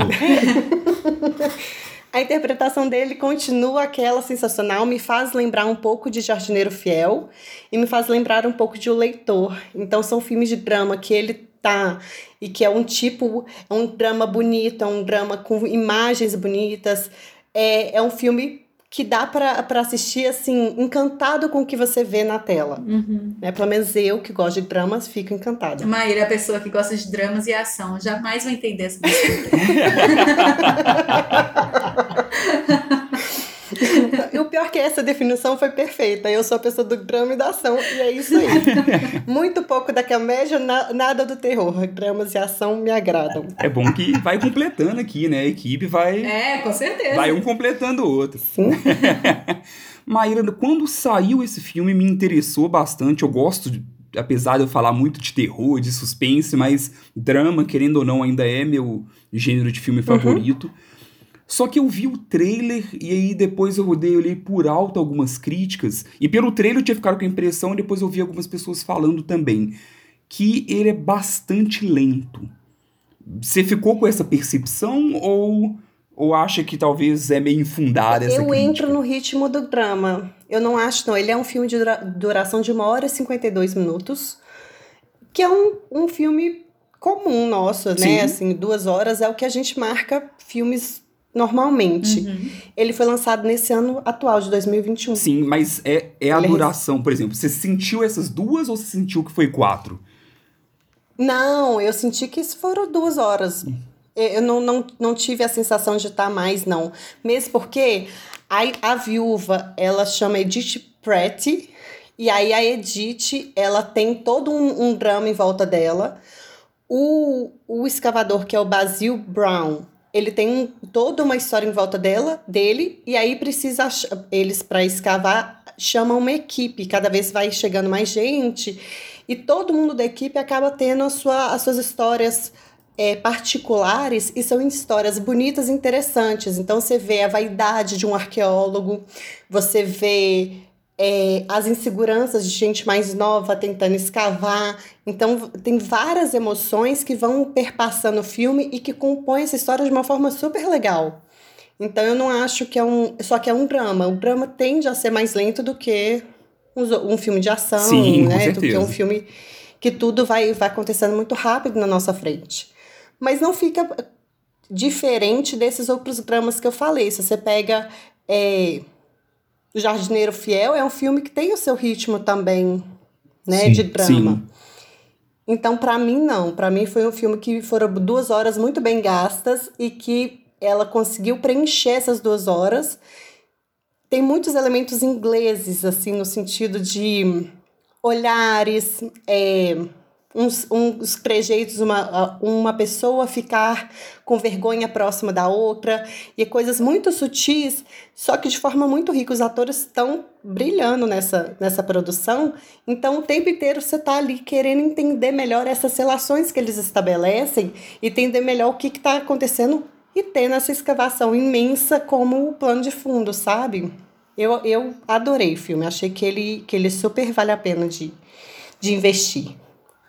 *laughs* A interpretação dele continua aquela sensacional, me faz lembrar um pouco de Jardineiro Fiel e me faz lembrar um pouco de O Leitor. Então são filmes de drama que ele tá e que é um tipo, é um drama bonito, é um drama com imagens bonitas, é, é um filme que dá para assistir assim, encantado com o que você vê na tela. uhum. Né? Pelo menos eu, que gosto de dramas, fico encantada. Maíra é a pessoa que gosta de dramas e ação. Jamais vou entender essa pessoa. *laughs* E o pior é que essa definição foi perfeita. Eu sou a pessoa do drama e da ação, e é isso aí. *laughs* Muito pouco da comédia, na- nada do terror. Dramas e ação me agradam. É bom que vai completando aqui, né? A equipe vai, É, com certeza. vai um completando o outro. Sim. *laughs* Maíra, quando saiu esse filme me interessou bastante. Eu gosto, de- apesar de eu falar muito de terror, de suspense, mas drama, querendo ou não, ainda é meu gênero de filme favorito. Só que eu vi o trailer e aí depois eu rodei, eu olhei por alto algumas críticas. E pelo trailer eu tinha ficado com a impressão, e depois eu vi algumas pessoas falando também, que ele é bastante lento. Você ficou com essa percepção ou, ou acha que talvez é meio infundada essa Eu crítica? entro no ritmo do drama. Eu não acho, não. Ele é um filme de dura- duração de 1 hora e 52 minutos, que é um, um filme comum nosso, Sim. né? Assim, duas horas é o que a gente marca filmes normalmente. Uhum. Ele foi lançado nesse ano atual, de 2021. Sim, mas é, é a Ele duração, por exemplo. Você sentiu essas duas ou você sentiu que foi quatro? Não, eu senti que isso foram duas horas. Eu não, não, não tive a sensação de estar mais, não. Mesmo porque a, a viúva, ela chama Edith Pratt, e aí a Edith, ela tem todo um, um drama em volta dela. O, o escavador, que é o Basil Brown, ele tem toda uma história em volta dela, dele, e aí precisa eles para escavar chamam uma equipe, cada vez vai chegando mais gente, e todo mundo da equipe acaba tendo a sua, as suas histórias é, particulares e são histórias bonitas e interessantes. Então você vê a vaidade de um arqueólogo, você vê é, as inseguranças de gente mais nova tentando escavar. Então, tem várias emoções que vão perpassando o filme e que compõem essa história de uma forma super legal. Então, eu não acho que é um. Só que é um drama. O drama tende a ser mais lento do que uns- um filme de ação, Sim, né? Do que um filme que tudo vai, vai acontecendo muito rápido na nossa frente. Mas não fica diferente desses outros dramas que eu falei. Se você pega. é, o Jardineiro Fiel é um filme que tem o seu ritmo também, né, Sim, de drama. sim. Então, pra mim não. Pra mim foi um filme que foram duas horas muito bem gastas e que ela conseguiu preencher essas duas horas. Tem muitos elementos ingleses, assim, no sentido de olhares, é, uns, uns trejeitos, uma, uma pessoa ficar com vergonha próxima da outra, e coisas muito sutis, só que de forma muito rica. Os atores estão brilhando nessa, nessa produção, então o tempo inteiro você está ali querendo entender melhor essas relações que eles estabelecem, e entender melhor o que está acontecendo e tendo essa escavação imensa como plano de fundo, sabe? Eu, eu adorei o filme, achei que ele, que ele super vale a pena de, de investir.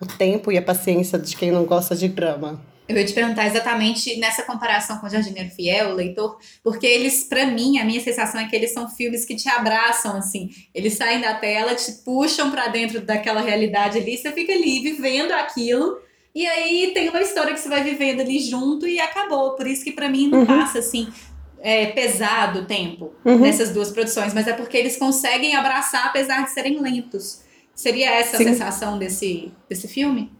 O tempo e a paciência de quem não gosta de drama. Eu ia te perguntar exatamente nessa comparação com o Jardineiro Fiel, o leitor, porque eles, pra mim, a minha sensação é que eles são filmes que te abraçam, assim. Eles saem da tela, te puxam pra dentro daquela realidade ali, você fica ali vivendo aquilo, e aí tem uma história que você vai vivendo ali junto e acabou. Por isso que pra mim não Uhum. passa, assim, é, pesado o tempo Uhum. nessas duas produções, mas é porque eles conseguem abraçar apesar de serem lentos. Seria essa a Sim. sensação desse, desse filme?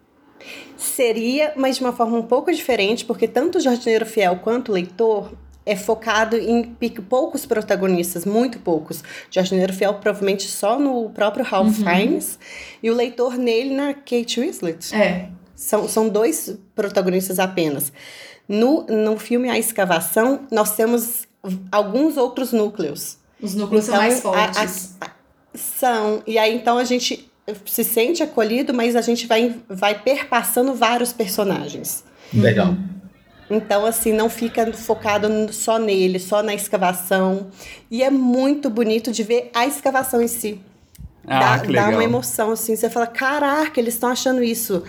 Seria, mas de uma forma um pouco diferente, porque tanto o Jardineiro Fiel quanto o Leitor é focado em poucos protagonistas, muito poucos. Jardineiro Fiel provavelmente só no próprio Ralph Uhum. Fiennes e o Leitor nele na Kate Winslet. É. São, são dois protagonistas apenas. No, no filme A Escavação, nós temos alguns outros núcleos. Os núcleos são Então, mais a- a- fortes. São. E aí, então, a gente se sente acolhido, mas a gente vai, vai perpassando vários personagens. Legal. Então, assim, não fica focado só nele, só na escavação. E é muito bonito de ver a escavação em si. Ah, dá, que dá uma emoção, assim. Você fala, caraca, eles estão achando isso.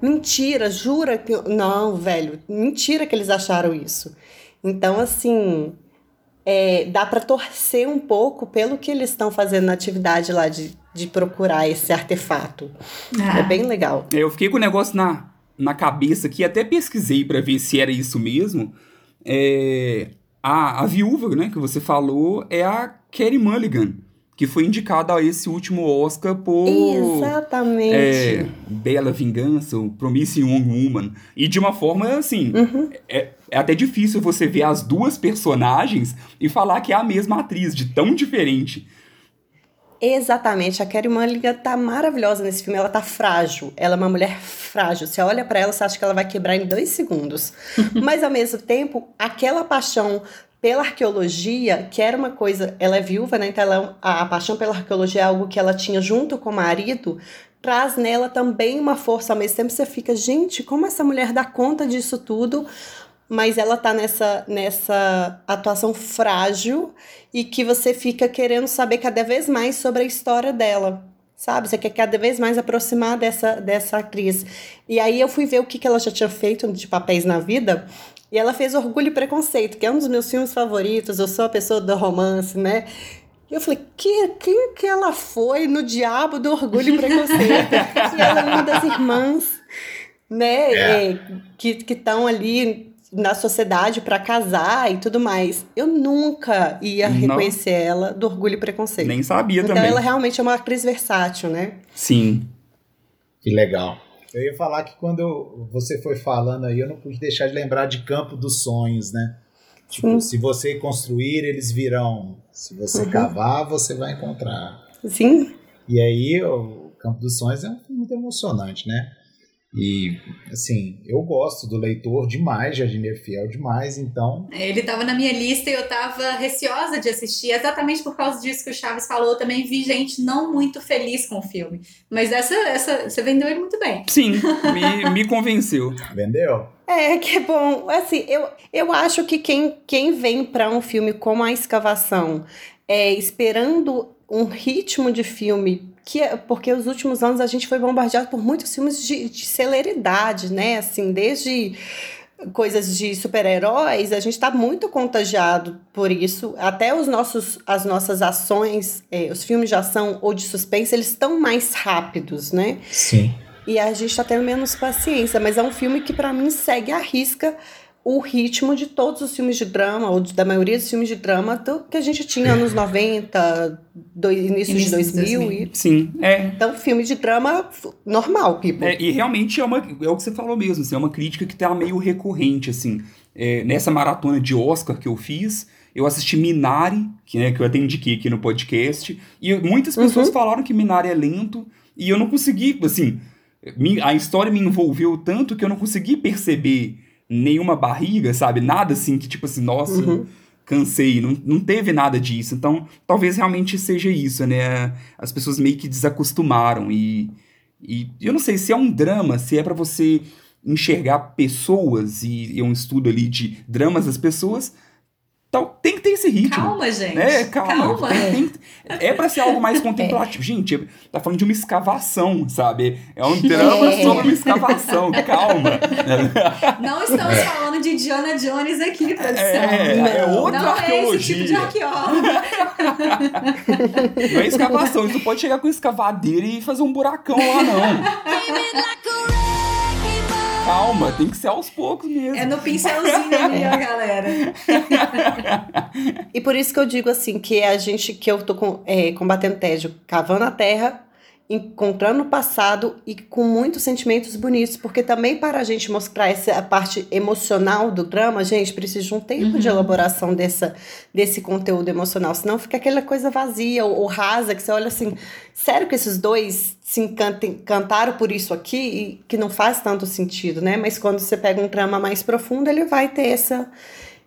Mentira, jura que. Não, velho, mentira que eles acharam isso. Então, assim, é, dá para torcer um pouco pelo que eles estão fazendo na atividade lá de, de procurar esse artefato. Ah. É bem legal. Eu fiquei com o negócio na, na cabeça aqui, até pesquisei pra ver se era isso mesmo. É, a, a viúva, né, que você falou, é a Carey Mulligan, que foi indicada a esse último Oscar por Exatamente. é, Bela Vingança, o Promising Young Woman. E de uma forma, assim, Uhum. é, é até difícil você ver as duas personagens e falar que é a mesma atriz, de tão diferente. Exatamente, a Carey Mulligan tá maravilhosa nesse filme, ela tá frágil, ela é uma mulher frágil, você olha pra ela, você acha que ela vai quebrar em dois segundos, *laughs* mas ao mesmo tempo, aquela paixão pela arqueologia, que era uma coisa, ela é viúva, né, então ela, a, a paixão pela arqueologia é algo que ela tinha junto com o marido, traz nela também uma força, ao mesmo tempo você fica, gente, como essa mulher dá conta disso tudo, mas ela tá nessa, nessa atuação frágil e que você fica querendo saber cada vez mais sobre a história dela. Sabe? Você quer cada vez mais aproximar dessa, dessa atriz. E aí eu fui ver o que, que ela já tinha feito de papéis na vida. E ela fez Orgulho e Preconceito, que é um dos meus filmes favoritos. Eu sou a pessoa do romance, né? E eu falei, que, quem que ela foi no diabo do Orgulho e Preconceito? *laughs* e ela é uma das irmãs, né? É. é, que estão ali na sociedade para casar e tudo mais. Eu nunca ia Não. reconhecer ela do Orgulho e Preconceito. Nem sabia então também. ela realmente é uma atriz versátil, né? Sim. Que legal. Eu ia falar que quando eu- você foi falando aí, eu não pude deixar de lembrar de Campo dos Sonhos, né? Tipo, Sim. se você construir, eles virão. Se você Uhum. cavar, você vai encontrar. Sim. E aí, o Campo dos Sonhos é um filme muito emocionante, né? E, assim, eu gosto do leitor demais, Jardineiro Fiel demais, então. Ele tava na minha lista e eu tava receosa de assistir, exatamente por causa disso que o Chaves falou. Eu também vi gente não muito feliz com o filme. Mas essa, essa você vendeu ele muito bem. Sim, *laughs* me, me convenceu. Vendeu? É, que bom. Assim, eu, eu acho que quem, quem vem para um filme como A Escavação é esperando um ritmo de filme que é- porque os últimos anos a gente foi bombardeado por muitos filmes de, de celeridade, né? Assim, desde coisas de super-heróis, a gente está muito contagiado por isso. Até os nossos, as nossas ações, eh, os filmes de ação ou de suspense, eles estão mais rápidos, né? Sim. E a gente tá tendo menos paciência, mas é um filme que pra mim segue à risca o ritmo de todos os filmes de drama, ou da maioria dos filmes de drama do, que a gente tinha anos 90, do, início, Início de dos 2000. 2000. E, Sim, é. então, filme de drama normal, people. É, e realmente é, uma, é o que você falou mesmo, assim, é uma crítica que tá meio recorrente, assim. É, nessa maratona de Oscar que eu fiz, eu assisti Minari, que, né, que eu até indiquei aqui no podcast, e muitas pessoas falaram que Minari é lento, e eu não consegui, assim, me- a história me envolveu tanto que eu não consegui perceber nenhuma barriga, sabe? Nada assim que, tipo assim, nossa, Uhum. cansei, não, não teve nada disso. Então, talvez realmente seja isso, né? As pessoas meio que desacostumaram e, e eu não sei se é um drama, se é pra você enxergar pessoas e, e um estudo ali de dramas das pessoas, tal, tem que ter esse ritmo. Calma, gente. É, calma. Calma. Tem- tem- é pra ser algo mais *laughs* contemplativo. Gente, tá falando de uma escavação, sabe? É um drama É. sobre uma escavação. Calma. *laughs* Não estamos falando de Diana Jones aqui, produção. É, é Não. outra Não é esse tipo de arqueologia. arqueólogo. Não é escavação. Você não pode chegar com escavadeira e fazer um buracão lá, não. Calma, tem que ser aos poucos mesmo. É no pincelzinho ali, ó, galera. *laughs* E por isso que eu digo assim, que a gente, que eu tô com, é, combatendo tédio, cavando a terra, encontrando o passado e com muitos sentimentos bonitos, porque também para a gente mostrar essa parte emocional do drama, gente, precisa de um tempo de elaboração dessa, desse conteúdo emocional, senão fica aquela coisa vazia ou, ou rasa, que você olha assim, sério que esses dois se encantem, cantaram por isso aqui, e que não faz tanto sentido, né? Mas quando você pega um drama mais profundo, ele vai ter essa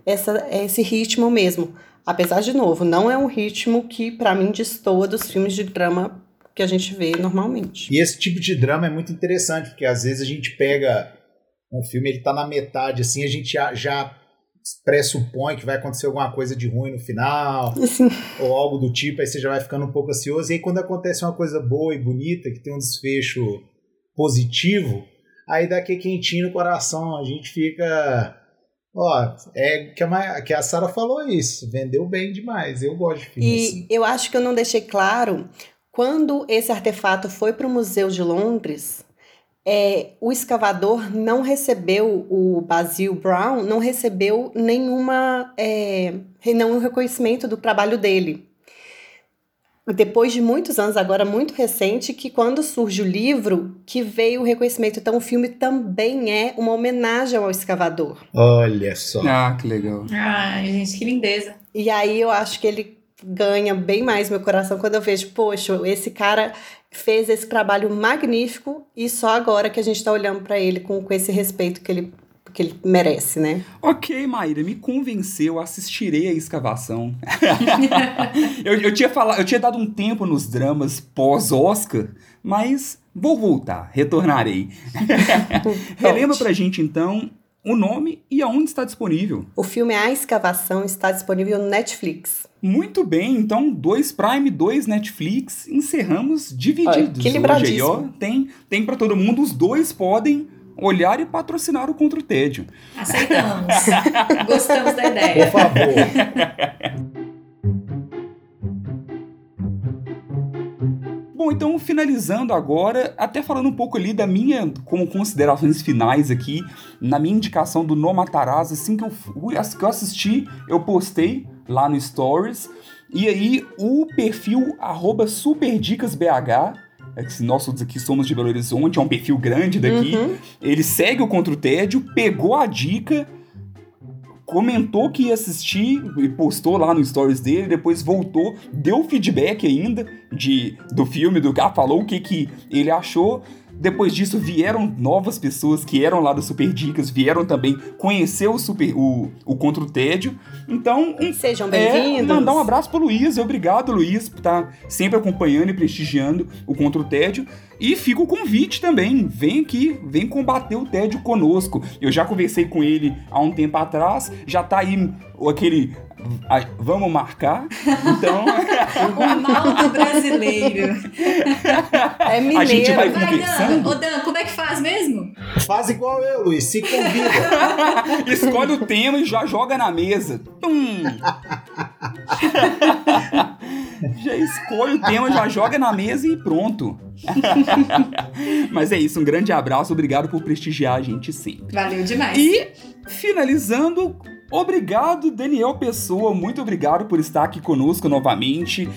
essa, esse ritmo mesmo. Apesar, de novo, não é um ritmo que, pra mim, destoa dos filmes de drama que a gente vê normalmente. E esse tipo de drama é muito interessante, porque às vezes a gente pega um filme, ele tá na metade, assim, a gente já, já pressupõe que vai acontecer alguma coisa de ruim no final, Assim, ou algo do tipo, aí você já vai ficando um pouco ansioso. E aí quando acontece uma coisa boa e bonita, que tem um desfecho positivo, aí dá aquele quentinho no coração, a gente fica... Ó, é que a, Ma- que a Sara falou isso, vendeu bem demais, eu gosto de filme e assim. eu acho que eu não deixei claro, quando esse artefato foi para o Museu de Londres, é, o escavador não recebeu, o Basil Brown não recebeu nenhuma, é, nenhum reconhecimento do trabalho dele. Depois de muitos anos, agora muito recente, que quando surge o livro, que veio o reconhecimento. Então o filme também é uma homenagem ao escavador. Olha só. Ah, que legal. Ai, gente, que lindeza. E aí eu acho que ele ganha bem mais meu coração quando eu vejo, poxa, esse cara fez esse trabalho magnífico e só agora que a gente tá olhando para ele com, com esse respeito que ele, que ele merece, né? Ok, Maíra, me convenceu, assistirei a escavação. *laughs* eu, eu, tinha falado, eu tinha dado um tempo nos dramas pós-Oscar, mas vou voltar, retornarei. *laughs* *laughs* Relembra pra gente então o nome e aonde está disponível. O filme A Escavação está disponível no Netflix. Muito bem, então dois Prime, dois Netflix, encerramos divididos. Olha, que hoje aí, ó. Tem, tem para todo mundo, os dois podem olhar e patrocinar o Contra o Tédio. Aceitamos. *laughs* Gostamos da Por ideia. favor. *laughs* Bom, então finalizando agora, até falando um pouco ali da minha, como considerações finais aqui, na minha indicação do No Matarazzo, assim que eu, fui, assim que eu assisti, eu postei lá no Stories, e aí o perfil arroba superdicasbh, é nós todos aqui somos de Belo Horizonte, é um perfil grande daqui, Uhum. ele segue o Contra o Tédio, pegou a dica, comentou que ia assistir e postou lá no stories dele, depois voltou, deu feedback ainda de, do filme, do cara, falou o que, que ele achou. Depois disso vieram novas pessoas que eram lá do Super Dicas, vieram também conhecer o Super o, o Contra o Tédio. Então, um Sejam é, bem-vindos. mandar um abraço pro Luiz. Obrigado, Luiz, por estar sempre acompanhando e prestigiando o Contra o Tédio. E fica o convite também. Vem aqui, vem combater o tédio conosco. Eu já conversei com ele há um tempo atrás. Já tá aí aquele. Vamos marcar? Então, *laughs* O mal do brasileiro. É mineiro. a gente vai Vai, Dan. Ô, Dan, como é que faz mesmo? Faz igual eu, Luiz. Se convida. *laughs* escolhe o tema e já joga na mesa. Tum. *laughs* já escolhe o tema, já joga na mesa e pronto. Mas é isso, um grande abraço, obrigado por prestigiar a gente sempre. Valeu demais. E, finalizando, obrigado, Daniel Pessoa, muito obrigado por estar aqui conosco novamente.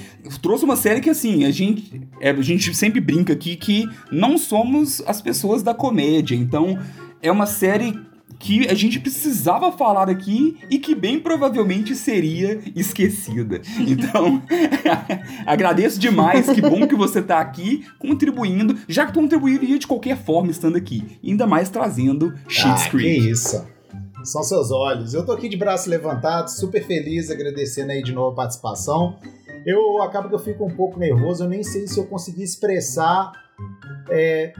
Trouxe uma série que, assim, a gente, é, a gente sempre brinca aqui que não somos as pessoas da comédia, então é uma série que a gente precisava falar aqui e que bem provavelmente seria esquecida. *laughs* Então, *laughs* agradeço demais, que bom que você tá aqui contribuindo, já que contribuiria de qualquer forma estando aqui, ainda mais trazendo Schitt's ah, que Creek. isso. São seus olhos. Eu tô aqui de braço levantado, super feliz, agradecendo aí de novo a participação. Eu acabo que eu fico um pouco nervoso, eu nem sei se eu consegui expressar é,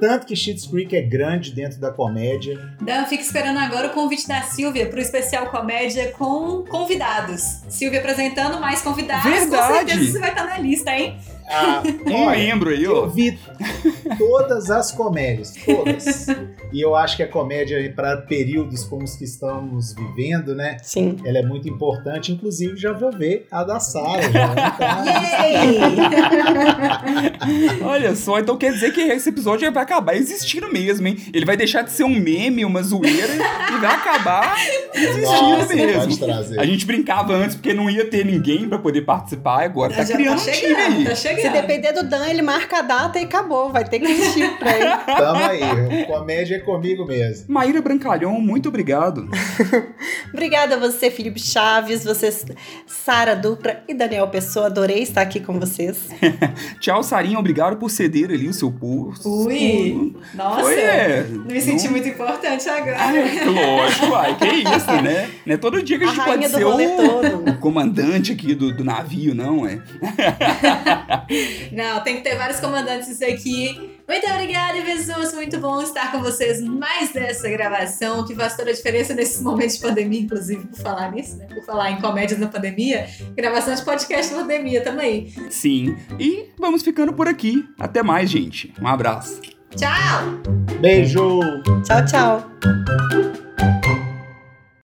tanto que Schitt's Creek é grande dentro da comédia. Dan, fica esperando agora o convite da Silvia pro especial comédia com convidados. Silvia apresentando mais convidados. Verdade. Com certeza você vai estar na lista, hein? Ah, Um membro aí, Eu ó. vi todas as comédias, todas. E eu acho que a comédia, para períodos como os que estamos vivendo, né? Sim. Ela é muito importante. Inclusive, já vou ver a da Sara. Entrar. Yay! *laughs* Olha só, então quer dizer que esse episódio vai acabar existindo mesmo, hein? Ele vai deixar de ser um meme, uma zoeira, e vai acabar existindo Nossa, mesmo. A gente brincava antes porque não ia ter ninguém pra poder participar, agora tá Já criando tá um time chegando, aí. tá chegando. Se depender do Dan, ele marca a data e acabou. Vai ter que assistir pra ele. *laughs* Tamo aí. Comédia é comigo mesmo. Maíra Brancalhão, muito obrigado. *laughs* Obrigada a você, Felipe Chaves, você, Sara Dupra e Daniel Pessoa. Adorei estar aqui com vocês. *laughs* Tchau, Sarinha, obrigado por ceder ali o seu pulso. Ui, nossa. Foi, é. Me senti Não- muito importante agora. É, lógico, vai, que isso, né? Não é todo dia que a A gente pode ser o, todo. o comandante aqui do, do navio, não, é? *laughs* Não, tem que ter vários comandantes aqui. Muito obrigada, pessoas. Muito bom estar com vocês mais dessa gravação, que faz toda a diferença nesses momentos de pandemia, inclusive, por falar nisso, né? Por falar em comédias na pandemia. Gravação de podcast na pandemia, tamo aí. Sim. E vamos ficando por aqui. Até mais, gente. Um abraço. Tchau! Beijo! Tchau, tchau.